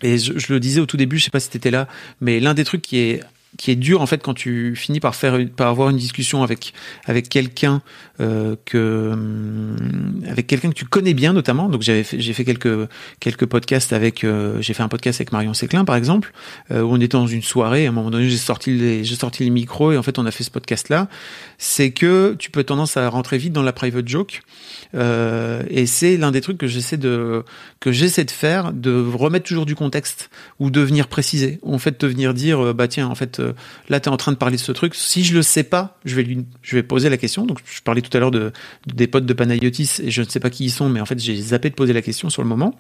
et je, je, le disais au tout début, je sais pas si t'étais là, mais l'un des trucs qui est qui est dur en fait quand tu finis par faire par avoir une discussion avec avec quelqu'un euh, que hum, avec quelqu'un que tu connais bien notamment. Donc j'avais j'ai fait quelques quelques podcasts avec euh, j'ai fait un podcast avec Marion Séclin par exemple euh, où on était dans une soirée. À un moment donné j'ai sorti les j'ai sorti les micros et en fait on a fait ce podcast là c'est que tu peux tendance à rentrer vite dans la private joke. Et c'est l'un des trucs que j'essaie de que j'essaie de faire de remettre toujours du contexte ou de venir préciser. Ou en fait de venir dire bah tiens en fait là tu es en train de parler de ce truc. Si je le sais pas, je vais lui, je vais poser la question. Donc je parlais tout à l'heure de, des potes de Panayotis et je ne sais pas qui ils sont, mais en fait j'ai zappé de poser la question sur le moment.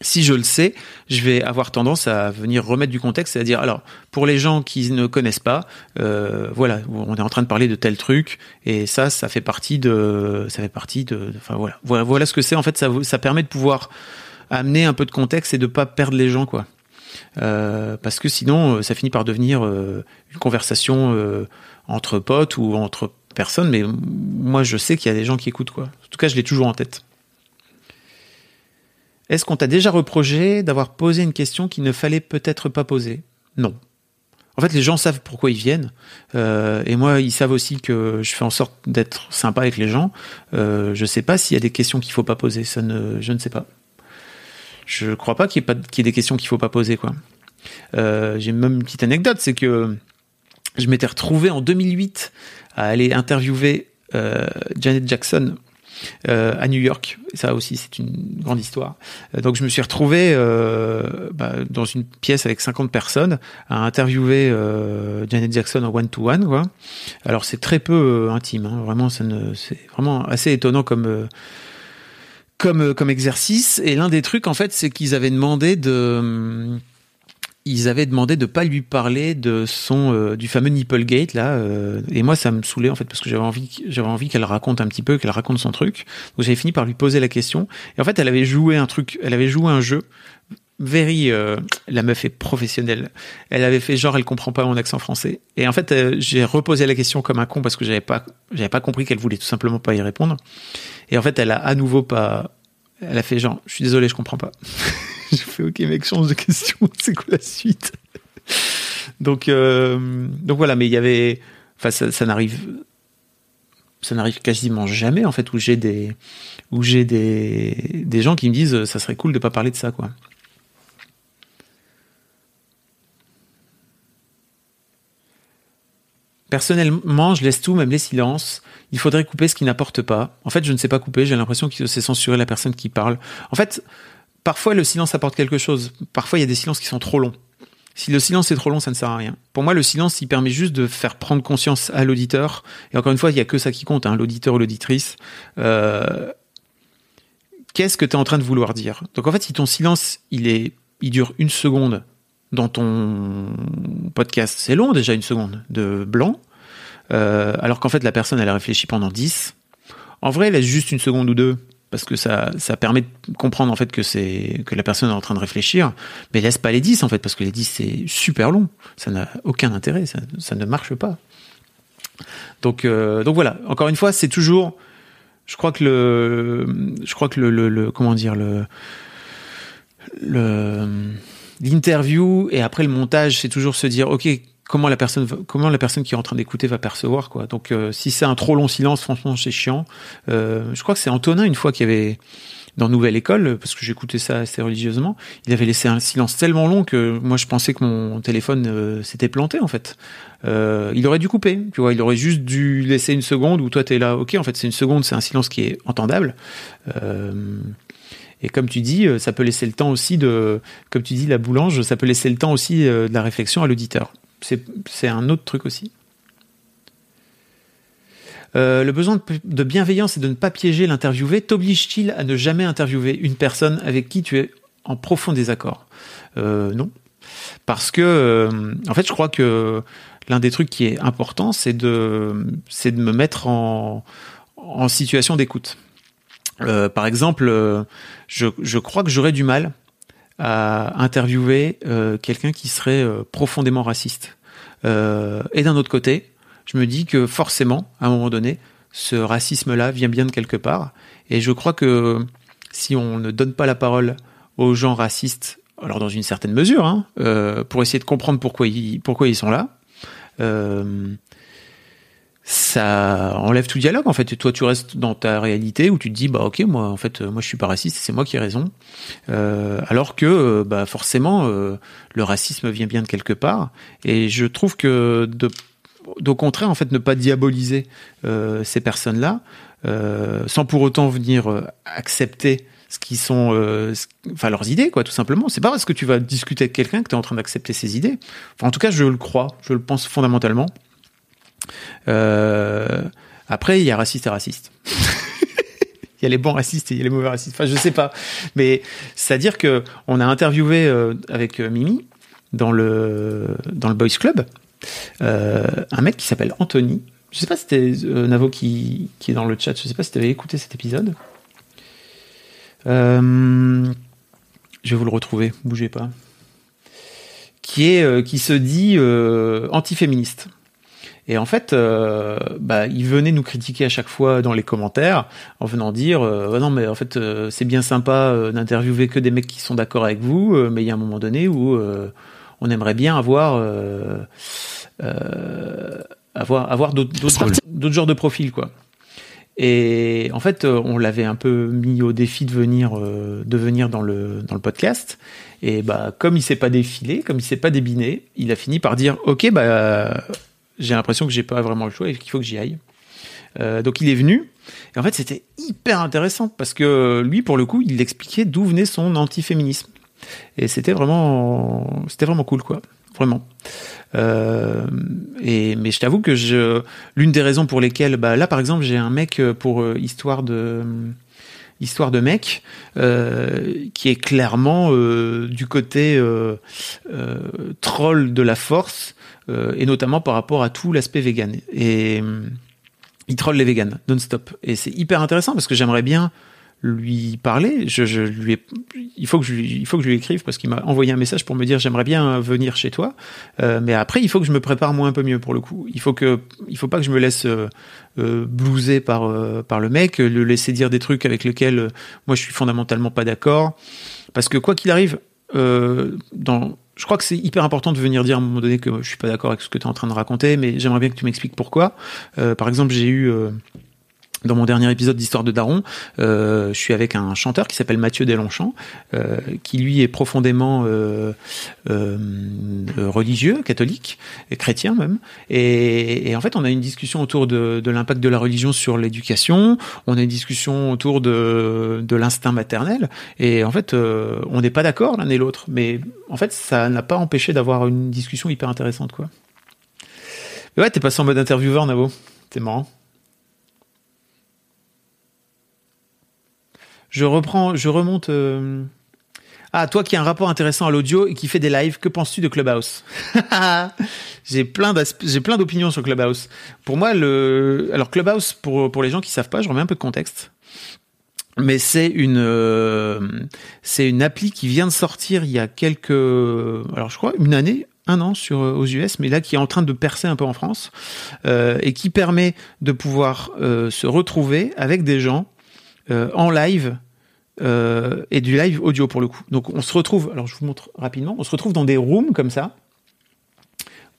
Si je le sais, je vais avoir tendance à venir remettre du contexte, c'est-à-dire alors pour les gens qui ne connaissent pas, euh, voilà, on est en train de parler de tel truc et ça, ça fait partie de, ça fait partie de, enfin voilà, voilà, voilà ce que c'est. En fait, ça, ça permet de pouvoir amener un peu de contexte et de pas perdre les gens, quoi. Euh, parce que sinon, euh, ça finit par devenir euh, une conversation entre potes ou entre personnes. Mais moi, je sais qu'il y a des gens qui écoutent, quoi. En tout cas, je l'ai toujours en tête. Est-ce qu'on t'a déjà reproché d'avoir posé une question qu'il ne fallait peut-être pas poser? Non. En fait, les gens savent pourquoi ils viennent, et moi, ils savent aussi que je fais en sorte d'être sympa avec les gens. Je sais pas s'il y a des questions qu'il faut pas poser, ça ne, je ne sais pas. Je crois pas qu'il y ait, des questions qu'il faut pas poser. Euh, j'ai même une petite anecdote, c'est que je m'étais retrouvé en 2008 à aller interviewer euh, Janet Jackson euh, à New York. Ça aussi, c'est une grande histoire. Donc, je me suis retrouvé bah, dans une pièce avec 50 personnes à interviewer Janet Jackson en one-to-one. Quoi. Alors, c'est très peu intime. Hein. Vraiment, ne, c'est vraiment assez étonnant comme comme euh, comme exercice. Et l'un des trucs, en fait, c'est qu'ils avaient demandé de ils avaient demandé de pas lui parler de son euh, du fameux Nipplegate là euh, et moi ça me saoulait en fait parce que j'avais envie j'avais envie qu'elle raconte un petit peu qu'elle raconte son truc donc j'avais fini par lui poser la question et en fait elle avait joué un truc elle avait joué un jeu very euh, la meuf est professionnelle. Elle avait fait genre elle comprend pas mon accent français. Et en fait euh, j'ai reposé la question comme un con parce que j'avais pas j'avais pas compris qu'elle voulait tout simplement pas y répondre. Et en fait elle a à nouveau pas elle a fait genre je suis désolé je comprends pas. J'ai fait ok mec change de question c'est quoi la suite? Donc euh, donc voilà mais il y avait enfin ça, ça n'arrive ça n'arrive quasiment jamais en fait où j'ai des où j'ai des des gens qui me disent ça serait cool de pas parler de ça quoi Personnellement, je laisse tout, même les silences. Il faudrait couper ce qui n'apporte pas. En fait, je ne sais pas couper. J'ai l'impression que c'est censurer la personne qui parle. En fait, parfois le silence apporte quelque chose. Parfois, il y a des silences qui sont trop longs. Si le silence est trop long, ça ne sert à rien. Pour moi, le silence, il permet juste de faire prendre conscience à l'auditeur. Et encore une fois, il y a que ça qui compte, hein, l'auditeur ou l'auditrice. Euh, Qu'est-ce que tu es en train de vouloir dire? Donc en fait, si ton silence, il est, il dure une seconde dans ton podcast, c'est long déjà une seconde de blanc, euh, alors qu'en fait la personne elle a réfléchi pendant 10. En vrai, laisse juste une seconde ou deux parce que ça, permet de comprendre en fait que la personne est en train de réfléchir, mais laisse pas les 10 en fait parce que les 10 c'est super long, ça n'a aucun intérêt, ça, ne marche pas. Donc euh, donc voilà, encore une fois, c'est toujours je crois que le je crois que le, comment dire le l'interview et après le montage, c'est toujours se dire, ok, comment la personne, comment la personne qui est en train d'écouter va percevoir quoi. Donc euh, si c'est un trop long silence, franchement, c'est chiant. Euh, je crois que c'est Antonin une fois qui avait dans Nouvelle École, parce que j'écoutais ça assez religieusement, il avait laissé un silence tellement long que moi je pensais que mon téléphone euh, s'était planté en fait. Il aurait dû couper, tu vois, il aurait juste dû laisser une seconde où toi t'es là, ok, en fait c'est une seconde, c'est un silence qui est entendable. Et comme tu dis, euh, ça peut laisser le temps aussi de, comme tu dis, la boulange, ça peut laisser le temps aussi euh, de la réflexion à l'auditeur. C'est un autre truc aussi. Euh, le besoin de, bienveillance et de ne pas piéger l'interviewé t'oblige-t-il à ne jamais interviewer une personne avec qui tu es en profond désaccord? Non. Parce que, en fait, je crois que l'un des trucs qui est important, c'est de, de me mettre en, en situation d'écoute. Euh, par exemple, euh, je, crois que j'aurais du mal à interviewer euh, quelqu'un qui serait profondément raciste. Et d'un autre côté, je me dis que forcément, à un moment donné, ce racisme-là vient bien de quelque part. Et je crois que si on ne donne pas la parole aux gens racistes, alors dans une certaine mesure, hein, pour essayer de comprendre pourquoi ils, pourquoi ils sont là, ça enlève tout dialogue en fait. Et toi, tu restes dans ta réalité où tu te dis bah ok, moi en fait, moi je suis pas raciste, c'est moi qui ai raison. Euh, alors que euh, bah forcément, euh, le racisme vient bien de quelque part. Et je trouve que de au contraire, en fait, ne pas diaboliser ces personnes-là, euh, sans pour autant venir accepter ce qui sont, enfin leurs idées, quoi, tout simplement. C'est pas parce que tu vas discuter avec quelqu'un que tu es en train d'accepter ses idées. Enfin, en tout cas, je le crois, je le pense fondamentalement. Euh, après, il y a raciste et raciste. Il y a les bons racistes et il y a les mauvais racistes. Enfin, je sais pas, mais c'est-à-dire que on a interviewé euh, avec euh, Mimi dans le dans le Boys Club un mec qui s'appelle Anthony. Je sais pas si c'était Navo qui, qui est dans le chat. Je sais pas si tu avais écouté cet épisode. Je vais vous le retrouver. Bougez pas. Qui est qui se dit antiféministe. Et en fait, euh, bah, il venait nous critiquer à chaque fois dans les commentaires en venant dire euh, non mais en fait euh, c'est bien sympa euh, d'interviewer que des mecs qui sont d'accord avec vous, mais il y a un moment donné où on aimerait bien avoir avoir avoir d'autres genres de profils quoi. Et en fait, on l'avait un peu mis au défi de venir, euh, de venir dans le dans le podcast. Et bah, comme il s'est pas défilé, comme il s'est pas débiné, il a fini par dire OK, bah, j'ai l'impression que j'ai pas vraiment le choix et qu'il faut que j'y aille. Euh, donc il est venu Et en fait, c'était hyper intéressant parce que lui, pour le coup, il expliquait d'où venait son antiféminisme. Et c'était vraiment, c'était vraiment cool, quoi. Vraiment. Euh, et mais je t'avoue que je, l'une des raisons pour lesquelles, bah là, par exemple, j'ai un mec pour euh, histoire de histoire de mec qui est clairement du côté troll de la force et notamment par rapport à tout l'aspect vegan et il troll les vegans non-stop et c'est hyper intéressant parce que j'aimerais bien lui parler. Je, lui il faut que je, il faut que je lui écrive parce qu'il m'a envoyé un message pour me dire j'aimerais bien venir chez toi, euh, mais après il faut que je me prépare moi un peu mieux pour le coup. Il faut que, il faut pas que je me laisse euh, euh blouser par euh, par le mec, le laisser dire des trucs avec lesquels euh, moi je suis fondamentalement pas d'accord, parce que quoi qu'il arrive, dans je crois que c'est hyper important de venir dire à un moment donné que je suis pas d'accord avec ce que tu es en train de raconter, mais j'aimerais bien que tu m'expliques pourquoi. par exemple, j'ai eu dans mon dernier épisode d'Histoire de Daron, euh, je suis avec un chanteur qui s'appelle Mathieu Delonchamp, euh, qui lui est profondément euh, euh, religieux, catholique, et chrétien même. Et, et, en fait, on a une discussion autour de, de l'impact de la religion sur l'éducation. On a une discussion autour de, de l'instinct maternel. Et en fait, euh, on n'est pas d'accord l'un et l'autre. Mais en fait, ça n'a pas empêché d'avoir une discussion hyper intéressante, quoi. Mais ouais, t'es passé en mode intervieweur, Navo. C'est marrant. Je reprends, je remonte. Euh... Ah, toi qui as un rapport intéressant à l'audio et qui fait des lives, que penses-tu de Clubhouse J'ai plein d'opinions sur Clubhouse. Pour moi, alors Clubhouse pour les gens qui savent pas, je remets un peu de contexte. Mais c'est une euh, c'est une appli qui vient de sortir il y a quelques alors je crois une année un an sur aux US, mais là qui est en train de percer un peu en France euh, et qui permet de pouvoir se retrouver avec des gens en live euh, et du live audio pour le coup. Donc on se retrouve, alors je vous montre rapidement, on se retrouve dans des rooms comme ça,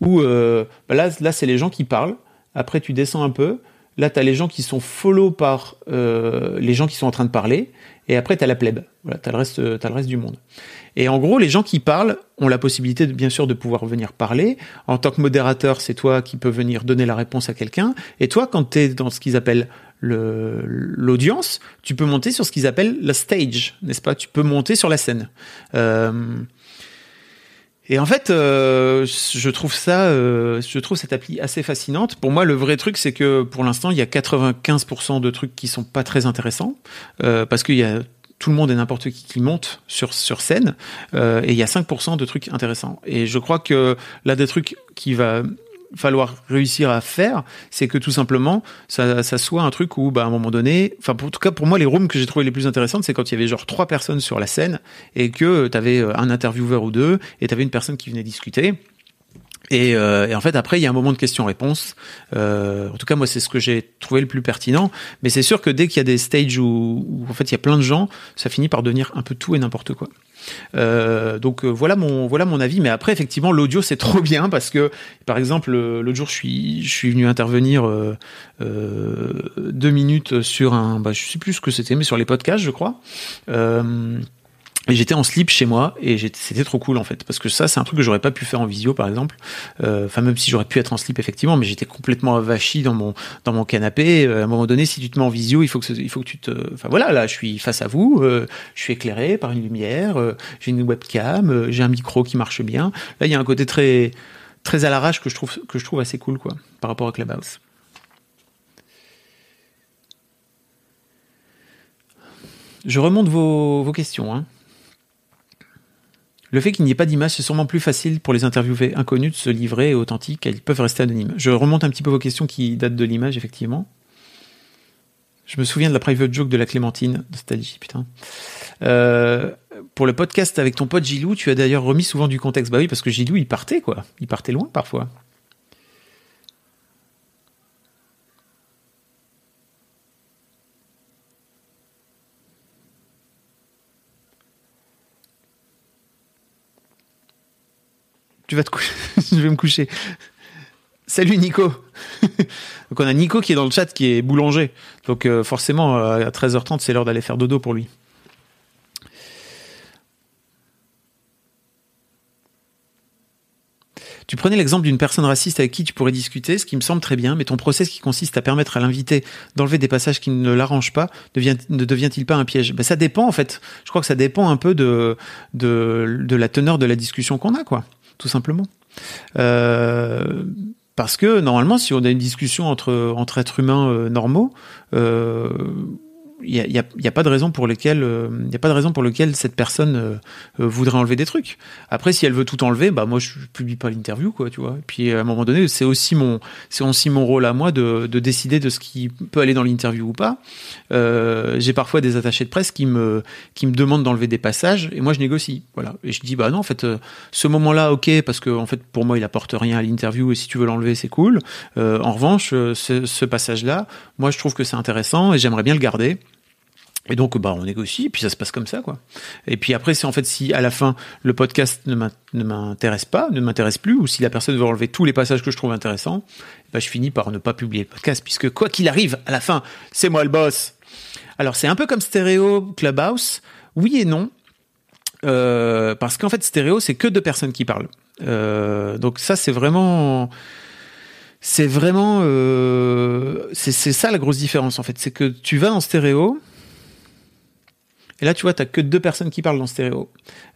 où euh, bah là, là c'est les gens qui parlent, après tu descends un peu, là tu as les gens qui sont follow par euh, les gens qui sont en train de parler, et après tu as la plèbe, voilà, tu as, as, le reste du monde. Et en gros, les gens qui parlent ont la possibilité, de, bien sûr, de pouvoir venir parler. En tant que modérateur, c'est toi qui peux venir donner la réponse à quelqu'un. Et toi, quand tu es dans ce qu'ils appellent l'audience, tu peux monter sur ce qu'ils appellent la stage, n'est-ce pas? Tu peux monter sur la scène. Euh, et en fait, euh, je trouve ça, euh, je trouve cette appli assez fascinante. Pour moi, le vrai truc, c'est que pour l'instant, il y a 95% de trucs qui sont pas très intéressants parce qu'il y a tout le monde et n'importe qui qui monte sur sur scène et il y a 5% de trucs intéressants. Et je crois que là des trucs qui va falloir réussir à faire, c'est que tout simplement, ça, ça soit un truc où, bah, à un moment donné, enfin, en tout cas, pour moi, les rooms que j'ai trouvé les plus intéressantes, c'est quand il y avait genre trois personnes sur la scène et que tu avais euh, un intervieweur ou deux et tu avais une personne qui venait discuter. Et, euh, et, en fait, après, il y a un moment de questions-réponses. Euh, en tout cas, moi, c'est ce que j'ai trouvé le plus pertinent. Mais c'est sûr que dès qu'il y a des stages où, en fait, il y a plein de gens, ça finit par devenir un peu tout et n'importe quoi. Euh, donc voilà mon voilà mon avis. Mais après effectivement l'audio c'est trop bien parce que par exemple l'autre jour je suis je suis venu intervenir deux minutes sur un bah, je sais plus ce que c'était mais sur les podcasts je crois. Et j'étais en slip chez moi et c'était trop cool en fait parce que ça c'est un truc que j'aurais pas pu faire en visio par exemple. Euh, enfin même si j'aurais pu être en slip effectivement, mais j'étais complètement avachi dans mon dans mon canapé. Euh, à un moment donné, si tu te mets en visio, il faut que il faut que tu te. Enfin voilà, là je suis face à vous, euh, je suis éclairé par une lumière, euh, j'ai une webcam, euh, j'ai un micro qui marche bien. Là il y a un côté très très à l'arrache que je trouve que je trouve assez cool quoi par rapport à Clubhouse. Je remonte vos, vos questions. Hein. Le fait qu'il n'y ait pas d'image, c'est sûrement plus facile pour les interviewés inconnus de se livrer et authentiques, ils peuvent rester anonymes. Je remonte un petit peu vos questions qui datent de l'image, effectivement. Je me souviens de la private joke de la Clémentine, nostalgie, putain. Euh, pour le podcast avec ton pote Gilou, tu as d'ailleurs remis souvent du contexte. Bah oui, parce que Gilou, il partait, quoi. Il partait loin, parfois. Tu vas te coucher. je vais me coucher. Salut Nico. Donc on a Nico qui est dans le chat qui est boulanger. Donc euh, forcément à 13h30 c'est l'heure d'aller faire dodo pour lui. Tu prenais l'exemple d'une personne raciste avec qui tu pourrais discuter, ce qui me semble très bien, mais ton process qui consiste à permettre à l'invité d'enlever des passages qui ne l'arrangent pas, devient, ne devient-il pas un piège? Ben, Ça dépend en fait. Je crois que ça dépend un peu de, de la teneur de la discussion qu'on a, quoi, tout simplement. Euh, parce que normalement, si on a une discussion entre, êtres humains euh, normaux, euh, il y a, y a, pas de raison pour lesquelles euh, il y a pas de raison pour lequel cette personne euh, euh, voudrait enlever des trucs. Après, si elle veut tout enlever, bah moi je publie pas l'interview, quoi, tu vois. Puis à un moment donné, c'est aussi mon c'est aussi mon rôle à moi de, de décider de ce qui peut aller dans l'interview ou pas. Euh, J'ai parfois des attachés de presse qui me qui me demandent d'enlever des passages et moi je négocie, voilà. Et je dis bah non, en fait, ce moment-là, ok, parce que en fait pour moi il apporte rien à l'interview et si tu veux l'enlever c'est cool. Euh, en revanche, ce, ce passage-là, moi je trouve que c'est intéressant et j'aimerais bien le garder. Et donc, bah, on négocie, et puis ça se passe comme ça, quoi. Et puis après, c'est en fait si à la fin le podcast ne m'intéresse pas, ne m'intéresse plus, ou si la personne veut enlever tous les passages que je trouve intéressants, bah, je finis par ne pas publier le podcast, puisque quoi qu'il arrive, à la fin, c'est moi le boss. Alors c'est un peu comme Stéréo Clubhouse, oui et non, euh, parce qu'en fait Stéréo, c'est que deux personnes qui parlent. Euh, donc ça, c'est vraiment c'est vraiment euh, c'est ça la grosse différence en fait c'est que tu vas en stéréo et là, tu vois, t'as que deux personnes qui parlent dans stéréo.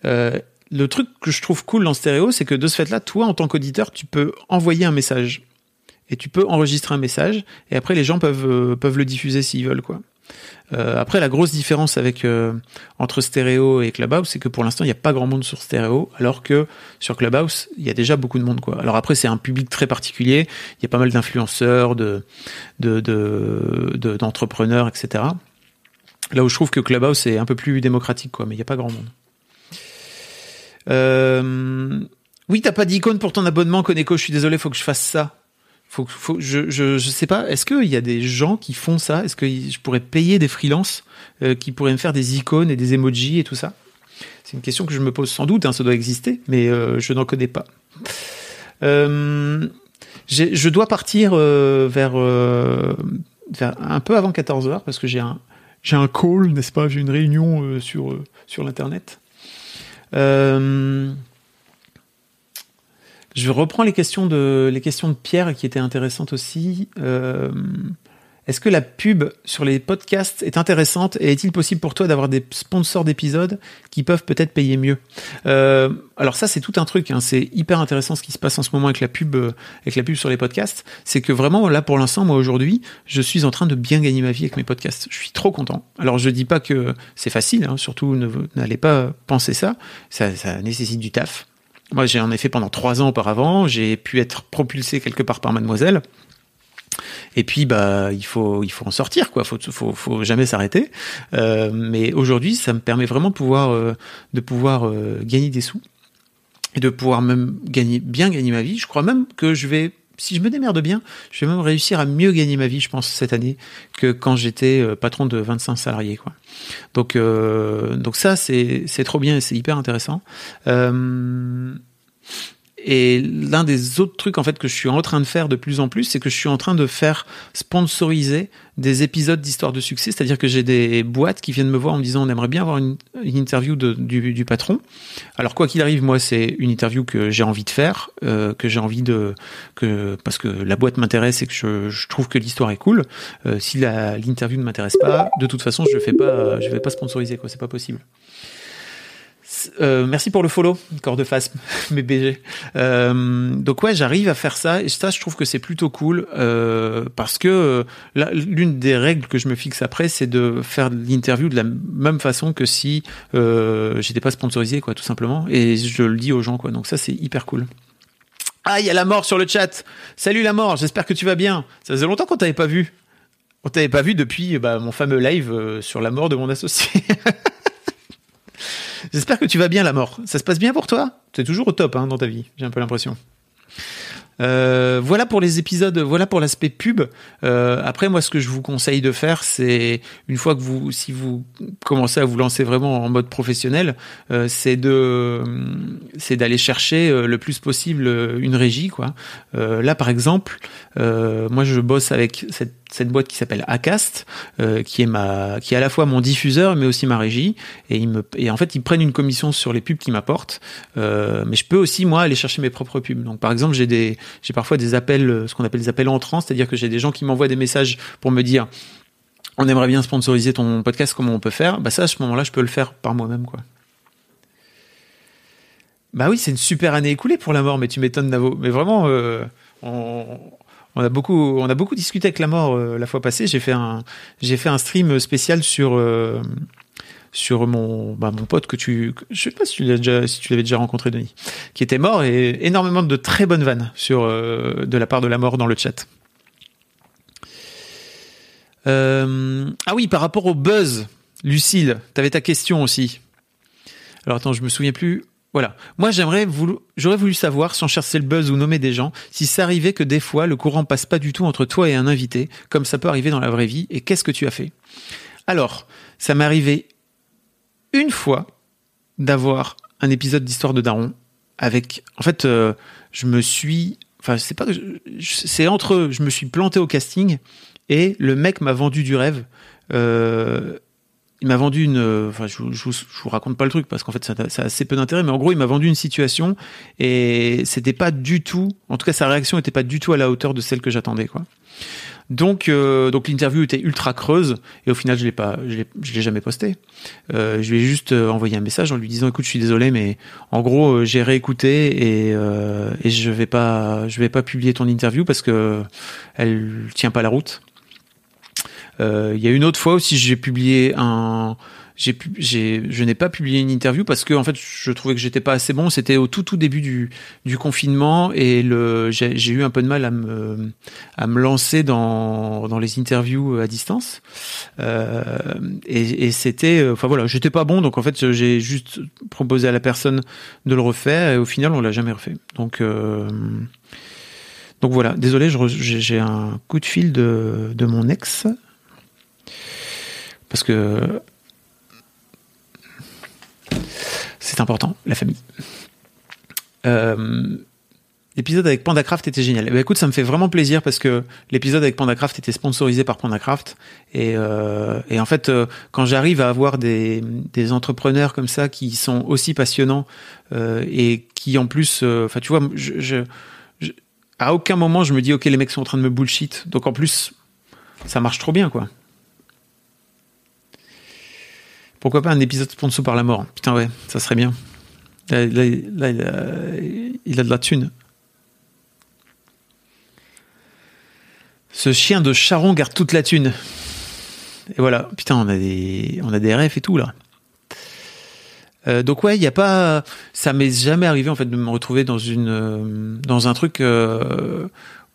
Euh, le truc que je trouve cool dans stéréo, c'est que de ce fait-là, toi, en tant qu'auditeur, tu peux envoyer un message. Et tu peux enregistrer un message, et après, les gens peuvent, euh, le diffuser s'ils veulent, quoi. Euh, après, la grosse différence entre stéréo et Clubhouse, c'est que pour l'instant, il n'y a pas grand monde sur stéréo, alors que sur Clubhouse, il y a déjà beaucoup de monde. Alors après, c'est un public très particulier. Il y a pas mal d'influenceurs, de, de, de, d'entrepreneurs, etc. Là où je trouve que Clubhouse est un peu plus démocratique, quoi, mais il n'y a pas grand monde. Euh... Oui, t'as pas d'icône pour ton abonnement, Koneko. Je suis désolé, faut que je fasse ça. Faut, faut, je, je, je sais pas. Est-ce qu'il y a des gens qui font ça? Est-ce que je pourrais payer des freelances euh, qui pourraient me faire des icônes et des emojis et tout ça? C'est une question que je me pose sans doute. Hein, ça doit exister, mais euh, je n'en connais pas. Euh, je dois partir vers, vers un peu avant 14 h parce que j'ai un j'ai un call, n'est-ce pas J'ai une réunion euh, sur, euh, sur l'Internet. Euh, je reprends les questions, de, les questions de Pierre qui étaient intéressantes aussi. Est-ce que la pub sur les podcasts est intéressante et est-il possible pour toi d'avoir des sponsors d'épisodes qui peuvent peut-être payer mieux euh, Alors ça c'est tout un truc, hein. c'est hyper intéressant ce qui se passe en ce moment avec la pub, euh, avec la pub sur les podcasts. C'est que vraiment là pour l'instant moi aujourd'hui je suis en train de bien gagner ma vie avec mes podcasts. Je suis trop content. Alors je dis pas que c'est facile, hein. surtout n'allez pas penser ça. Ça nécessite du taf. Moi j'ai en effet pendant trois ans auparavant, j'ai pu être propulsé quelque part par Mademoiselle. Et puis bah il faut il faut en sortir quoi. Faut faut faut jamais s'arrêter. Euh, mais aujourd'hui ça me permet vraiment de pouvoir euh, de pouvoir euh, gagner des sous et de pouvoir même gagner bien gagner ma vie. Je crois même que je vais si je me démerde bien, je vais même réussir à mieux gagner ma vie, je pense, cette année, que quand j'étais patron de 25 salariés. Quoi. Donc, donc ça, c'est trop bien et c'est hyper intéressant. Et l'un des autres trucs en fait que je suis en train de faire de plus en plus, c'est que je suis en train de faire sponsoriser des épisodes d'histoire de succès. C'est-à-dire que j'ai des boîtes qui viennent me voir en me disant on aimerait bien avoir une, interview du, patron. Alors quoi qu'il arrive, moi c'est une interview que j'ai envie de faire, euh, que j'ai envie de que parce que la boîte m'intéresse et que je, trouve que l'histoire est cool. Euh, si l'interview ne m'intéresse pas, de toute façon je fais pas, je vais pas sponsoriser quoi, c'est pas possible. Euh, merci pour le follow, corps de face, mes BG. Euh, donc ouais, j'arrive à faire ça et ça, je trouve que c'est plutôt cool euh, parce que l'une des règles que je me fixe après, c'est de faire l'interview de la même façon que si j'étais pas sponsorisé, quoi, tout simplement. Et je le dis aux gens, quoi. Donc ça, c'est hyper cool. Ah, il y a la mort sur le chat. Salut la mort, j'espère que tu vas bien. Ça faisait longtemps qu'on t'avait pas vu. On t'avait pas vu depuis bah, mon fameux live sur la mort de mon associé. J'espère que tu vas bien, la mort. Ça se passe bien pour toi? Tu es toujours au top hein, dans ta vie, j'ai un peu l'impression. Euh, voilà pour les épisodes, voilà pour l'aspect pub. Euh, après, moi, ce que je vous conseille de faire, c'est une fois que vous, si vous commencez à vous lancer vraiment en mode professionnel, euh, c'est de, c'est d'aller chercher le plus possible une régie, quoi. Là, par exemple, moi, je bosse avec cette cette boîte qui s'appelle Acast, euh, qui est ma, qui est à la fois mon diffuseur mais aussi ma régie. Et ils me, et en fait, ils prennent une commission sur les pubs qu'ils m'apportent. Euh, mais je peux aussi moi aller chercher mes propres pubs. Donc, par exemple, j'ai des, j'ai parfois des appels, euh, ce qu'on appelle des appels entrants, c'est-à-dire que j'ai des gens qui m'envoient des messages pour me dire, on aimerait bien sponsoriser ton podcast, comment on peut faire? Bah ça, à ce moment-là, je peux le faire par moi-même, quoi. Bah oui, c'est une super année écoulée pour la mort, mais tu m'étonnes, Navo. Mais vraiment, on, on a beaucoup, discuté avec la mort euh, la fois passée. J'ai fait un, stream spécial sur euh, sur mon, bah, mon pote que tu, je sais pas si tu l'avais déjà rencontré, Denis, qui était mort et énormément de très bonnes vannes euh, de la part de la mort dans le chat. Ah oui, par rapport au buzz, Lucille, t'avais ta question aussi. Alors attends, je me souviens plus. Voilà. Moi, j'aimerais j'aurais voulu savoir, sans chercher le buzz ou nommer des gens, si ça arrivait que des fois le courant passe pas du tout entre toi et un invité, comme ça peut arriver dans la vraie vie, et qu'est-ce que tu as fait? Alors, ça m'est arrivé une fois d'avoir un épisode d'Histoire de Daron avec, en fait, euh, je me suis, enfin, c'est pas, c'est entre, je me suis planté au casting et le mec m'a vendu du rêve. Euh, il m'a vendu une. euh, Enfin, je, je, vous- raconte pas le truc parce qu'en fait, ça, a assez peu d'intérêt. Mais en gros, il m'a vendu une situation et c'était pas du tout. En tout cas, sa réaction était pas du tout à la hauteur de celle que j'attendais, quoi. Donc, euh, donc l'interview était ultra creuse et au final, je l'ai pas, je l'ai, je l'ai jamais posté. Euh, je lui ai juste euh, envoyé un message en lui disant, écoute, je suis désolé, mais en gros, euh, j'ai réécouté et, euh, et je vais pas, je vais pas publier ton interview parce que elle tient pas la route. Euh, Il y a une autre fois aussi, j'ai publié un, j'ai, j'ai, je n'ai pas publié une interview parce que en fait, je trouvais que j'étais pas assez bon. C'était au tout tout début du, du confinement et le, j'ai, j'ai eu un peu de mal à me, à me lancer dans, dans les interviews à distance. Euh, et, et c'était, enfin voilà, j'étais pas bon, donc en fait, j'ai juste proposé à la personne de le refaire et au final, on l'a jamais refait. Donc euh, donc voilà, désolé, je j'ai un coup de fil de, de mon ex. Parce que c'est important, la famille. Euh, L'épisode avec PandaCraft était génial. Ben, écoute, ça me fait vraiment plaisir parce que l'épisode avec PandaCraft était sponsorisé par PandaCraft. Et, euh, en fait, euh, quand j'arrive à avoir des, entrepreneurs comme ça qui sont aussi passionnants euh, et qui en plus, enfin tu vois, à aucun moment je me dis ok les mecs sont en train de me bullshit. Donc en plus, ça marche trop bien quoi. Pourquoi pas un épisode sponsor par la mort? Putain ouais, ça serait bien. Là, il, a, de la thune. Ce chien de Charon garde toute la thune. Et voilà, putain, on a des, on a des rêves et tout là. Euh, donc ouais, il y a pas, ça m'est jamais arrivé en fait de me retrouver dans une, euh, dans un truc euh,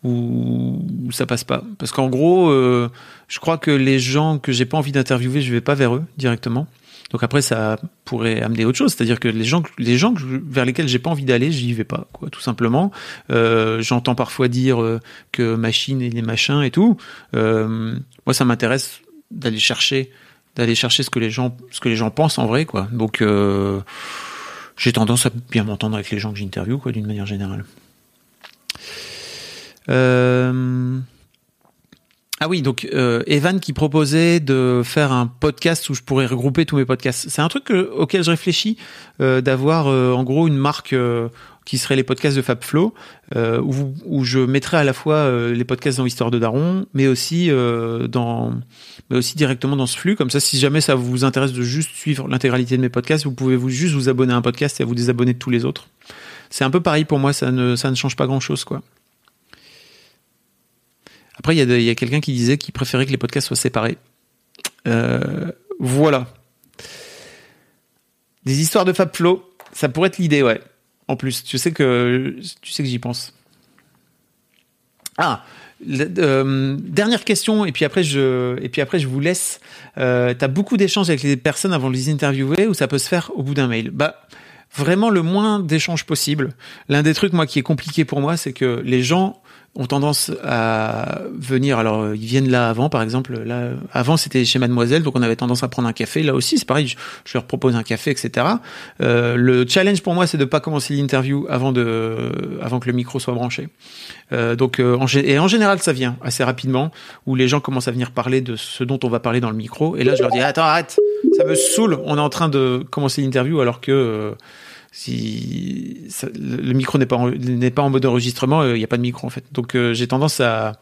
où, ça passe pas. Parce qu'en gros, euh, je crois que les gens que j'ai pas envie d'interviewer, je vais pas vers eux directement. Donc après, ça pourrait amener autre chose, c'est-à-dire que les gens, les gens vers lesquels j'ai pas envie d'aller, j'y vais pas, quoi, tout simplement. Euh, J'entends parfois dire euh, que machine et les machins et tout. Moi, ça m'intéresse d'aller chercher, d'aller chercher ce que les gens, ce que les gens pensent en vrai, quoi. Donc, j'ai tendance à bien m'entendre avec les gens que j'interviewe, quoi, d'une manière générale. Euh, ah oui, donc euh, Evan qui proposait de faire un podcast où je pourrais regrouper tous mes podcasts. C'est un truc que- auquel je réfléchis, euh, d'avoir en gros une marque qui serait les podcasts de Fabflow, où, où je mettrais à la fois les podcasts dans Histoire de Daron, mais aussi dans, mais aussi directement dans ce flux. Comme ça, si jamais ça vous intéresse de juste suivre l'intégralité de mes podcasts, vous pouvez vous juste vous abonner à un podcast et à vous désabonner de tous les autres. C'est un peu pareil pour moi, ça ne, ça ne change pas grand chose, quoi. Après, il y a, quelqu'un qui disait qu'il préférait que les podcasts soient séparés. Euh, voilà. Des histoires de Fabflow, ça pourrait être l'idée, ouais. En plus, tu sais que tu sais que j'y pense. Ah, euh, dernière question et puis après je et puis après je vous laisse. Euh, T'as beaucoup d'échanges avec les personnes avant de les interviewer ou ça peut se faire au bout d'un mail? Bah vraiment le moins d'échanges possible. L'un des trucs moi qui est compliqué pour moi, c'est que les gens ont tendance à venir. Alors, ils viennent là avant, par exemple. Là, avant, c'était chez Mademoiselle, donc on avait tendance à prendre un café. Là aussi, c'est pareil. Je, je, leur propose un café, etc. Euh, le challenge pour moi, c'est de pas commencer l'interview avant de, avant que le micro soit branché. Euh, donc, euh, en, et en général, ça vient assez rapidement, où les gens commencent à venir parler de ce dont on va parler dans le micro. Et là, je leur dis attends, arrête, ça me saoule. On est en train de commencer l'interview alors que euh, si le micro n'est pas n'est pas en mode enregistrement, il euh, n'y a pas de micro en fait. Donc euh, j'ai tendance à,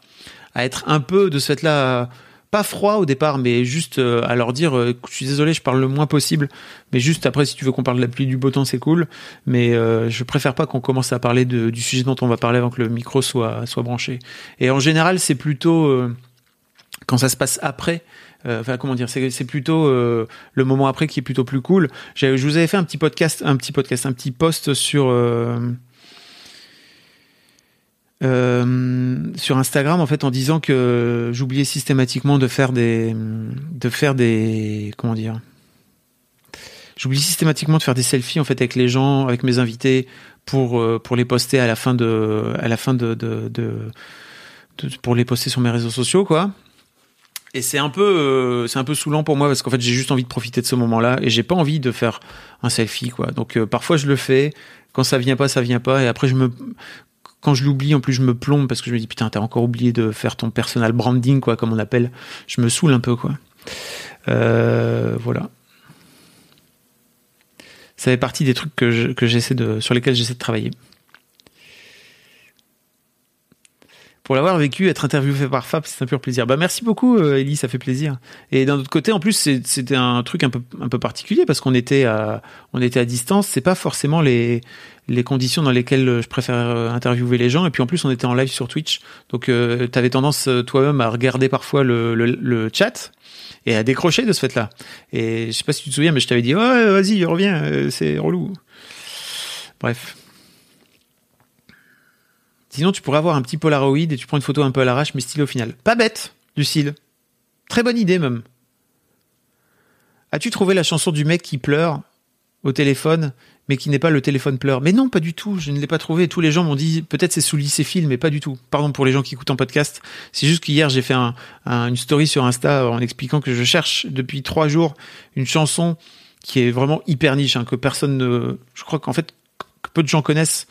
à être un peu de ce fait-là pas froid au départ, mais juste euh, à leur dire je suis désolé, je parle le moins possible, mais juste après si tu veux qu'on parle de la pluie du beau temps, c'est cool, mais euh, je préfère pas qu'on commence à parler du sujet dont on va parler avant que le micro soit soit branché. Et en général, c'est plutôt euh, quand ça se passe après euh, enfin comment dire, c'est plutôt euh, le moment après qui est plutôt plus cool. Je vous avais fait un petit podcast, un petit podcast, un petit post sur euh, sur Instagram en fait en disant que j'oubliais systématiquement de faire des de faire des comment dire j'oublie systématiquement de faire des selfies en fait avec les gens avec mes invités pour pour les poster à la fin de à la fin de pour les poster sur mes réseaux sociaux quoi et c'est un peu, euh, c'est un peu saoulant pour moi parce qu'en fait j'ai juste envie de profiter de ce moment-là et j'ai pas envie de faire un selfie quoi. Donc euh, parfois je le fais, quand ça vient pas, ça vient pas et après je me, quand je l'oublie en plus je me plombe parce que je me dis putain t'as encore oublié de faire ton personal branding quoi comme on appelle. Je me saoule un peu quoi. Euh, voilà. Ça fait partie des trucs que que de, sur lesquels j'essaie de travailler. Pour l'avoir vécu, être interviewé par Fab, c'est un pur plaisir. Bah merci beaucoup, euh, Ellie, ça fait plaisir. Et d'un autre côté, en plus, c'était un truc un peu un peu particulier parce qu'on était à on était à distance. C'est pas forcément les les conditions dans lesquelles je préfère euh, interviewer les gens. Et puis en plus, on était en live sur Twitch, donc euh, tu avais tendance euh, toi-même à regarder parfois le, le, le chat et à décrocher de ce fait-là. Et je sais pas si tu te souviens, mais je t'avais dit ouais, vas-y, reviens, c'est relou. Bref. Sinon, tu pourrais avoir un petit Polaroid et tu prends une photo un peu à l'arrache, mais style au final. Pas bête, Lucille. Très bonne idée même. As-tu trouvé la chanson du mec qui pleure au téléphone, mais qui n'est pas le téléphone pleure? Mais non, pas du tout. Je ne l'ai pas trouvé. Tous les gens m'ont dit peut-être c'est sous lycéphile, mais pas du tout. Pardon pour les gens qui écoutent en podcast. C'est juste qu'hier j'ai fait un, un, une story sur Insta en expliquant que je cherche depuis trois jours une chanson qui est vraiment hyper niche, hein, que personne ne. Je crois qu'en fait que peu de gens connaissent.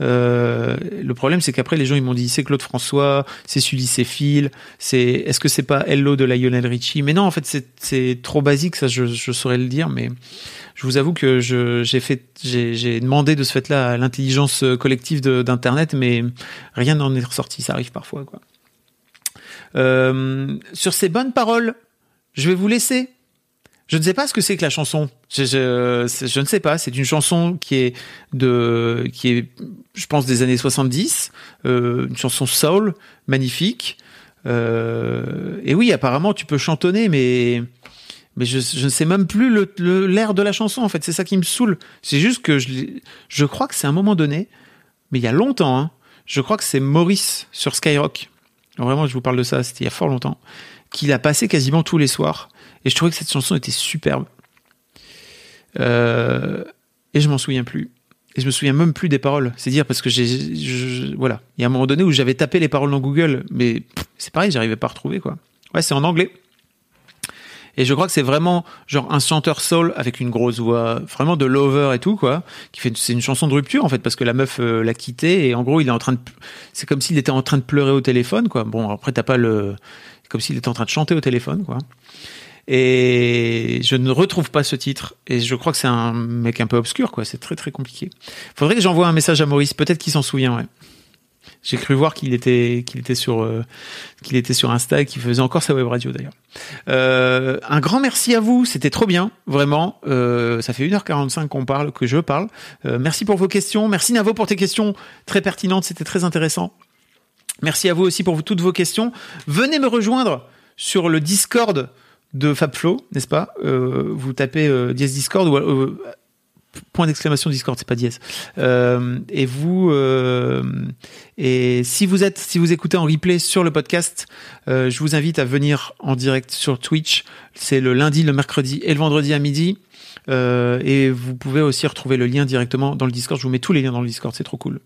Euh, le problème, c'est qu'après, les gens ils m'ont dit c'est Claude François, c'est Sully, c'est Phil, c'est est-ce que c'est pas Hello de Lionel Richie? Mais non, en fait, c'est trop basique, ça, je, je saurais le dire, mais je vous avoue que j'ai fait, j'ai demandé de ce fait-là à l'intelligence collective d'internet, mais rien n'en est ressorti. Ça arrive parfois, quoi. Euh, sur ces bonnes paroles, je vais vous laisser. Je ne sais pas ce que c'est que la chanson. Je, je, je ne sais pas. C'est une chanson qui est de, qui est, je pense, des années 70. Euh, une chanson soul, magnifique. Euh, et oui, apparemment, tu peux chantonner, mais mais je, ne sais même plus l'air de la chanson. En fait, c'est ça qui me saoule. C'est juste que je, je crois que c'est un moment donné, mais il y a longtemps. Hein, je crois que c'est Maurice sur Skyrock. Vraiment, je vous parle de ça. C'était il y a fort longtemps. Qu'il a passé quasiment tous les soirs. Et je trouvais que cette chanson était superbe. Euh, et je m'en souviens plus. Et je me souviens même plus des paroles. C'est dire parce que j'ai, voilà, il y a un moment donné où j'avais tapé les paroles dans Google, mais c'est pareil, j'arrivais pas à retrouver quoi. Ouais, c'est en anglais. Et je crois que c'est vraiment genre un chanteur soul avec une grosse voix, vraiment de lover et tout quoi, qui fait c'est une chanson de rupture en fait parce que la meuf euh, l'a quitté et en gros il est en train de c'est comme s'il était en train de pleurer au téléphone quoi. Bon après t'as pas le comme s'il était en train de chanter au téléphone quoi. Et je ne retrouve pas ce titre. Et je crois que c'est un mec un peu obscur, quoi. C'est très très compliqué. Faudrait que j'envoie un message à Maurice. Peut-être qu'il s'en souvient, ouais. J'ai cru voir qu'il était qu'il était sur euh, qu'il était sur Insta et qu'il faisait encore sa web radio d'ailleurs. Euh, un grand merci à vous, c'était trop bien, vraiment. Euh, ça fait 1h45 qu'on parle, que je parle. Euh, merci pour vos questions, merci Navo pour tes questions très pertinentes, c'était très intéressant. Merci à vous aussi pour toutes vos questions. Venez me rejoindre sur le Discord de FabFlow, n'est-ce pas euh, Vous tapez euh, dièse Discord ou euh, point d'exclamation Discord, c'est pas dièse. Euh, et vous et si vous êtes si vous écoutez en replay sur le podcast, je vous invite à venir en direct sur Twitch. C'est le lundi, le mercredi et le vendredi à midi. Euh, et vous pouvez aussi retrouver le lien directement dans le Discord. Je vous mets tous les liens dans le Discord, c'est trop cool.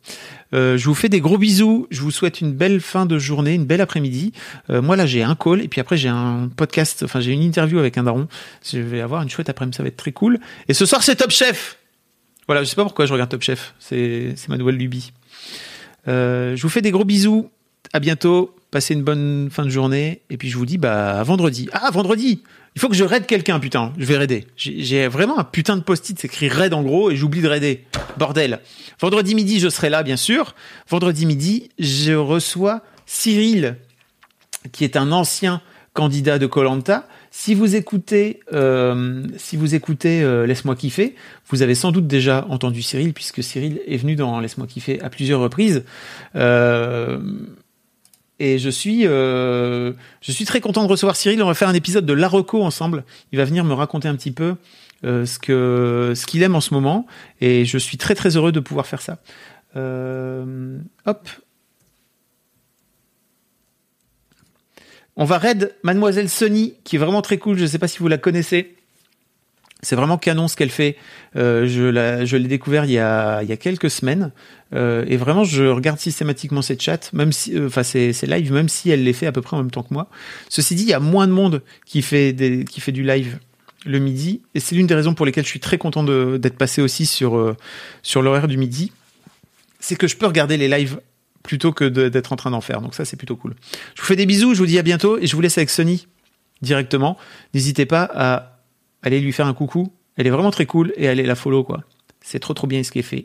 Euh, je vous fais des gros bisous. Je vous souhaite une belle fin de journée, une belle après-midi. Euh, moi là, j'ai un call et puis après j'ai un podcast. Enfin, j'ai une interview avec un daron. Je vais avoir une chouette après-midi, ça va être très cool. Et ce soir, c'est Top Chef. Voilà, je sais pas pourquoi je regarde Top Chef. C'est ma nouvelle lubie. Je vous fais des gros bisous. À bientôt. Passez une bonne fin de journée. Et puis je vous dis bah à vendredi. Ah vendredi. Il faut que je raide quelqu'un, putain. Je vais raider. J'ai vraiment un putain de post-it, c'est écrit raid en gros, et j'oublie de raider. Bordel. Vendredi midi, je serai là, bien sûr. Vendredi midi, je reçois Cyril, qui est un ancien candidat de Colanta. Si vous écoutez, euh, si vous écoutez euh, Laisse-moi kiffer, vous avez sans doute déjà entendu Cyril, puisque Cyril est venu dans Laisse-moi kiffer à plusieurs reprises. Euh, et je suis, euh, je suis très content de recevoir Cyril. On va faire un épisode de l'Areco ensemble. Il va venir me raconter un petit peu euh, ce que, ce qu'il aime en ce moment. Et je suis très très heureux de pouvoir faire ça. Euh, hop. On va raid Mademoiselle Sony, qui est vraiment très cool. Je ne sais pas si vous la connaissez. C'est vraiment canon ce qu'elle fait. La- je l'ai découvert il y a, il y a quelques semaines. Euh, et vraiment, je regarde systématiquement ses chats, même si, euh, enfin, ses, ses lives, même si elle les fait à peu près en même temps que moi. Ceci dit, il y a moins de monde qui fait des, qui fait du live le midi. Et c'est l'une des raisons pour lesquelles je suis très content d'être passé aussi sur, euh, sur l'horaire du midi. C'est que je peux regarder les lives plutôt que d'être en train d'en faire. Donc ça, c'est plutôt cool. Je vous fais des bisous, je vous dis à bientôt et je vous laisse avec Sony directement. N'hésitez pas à aller lui faire un coucou. Elle est vraiment très cool et allez la follow, quoi. C'est trop trop bien ce est fait.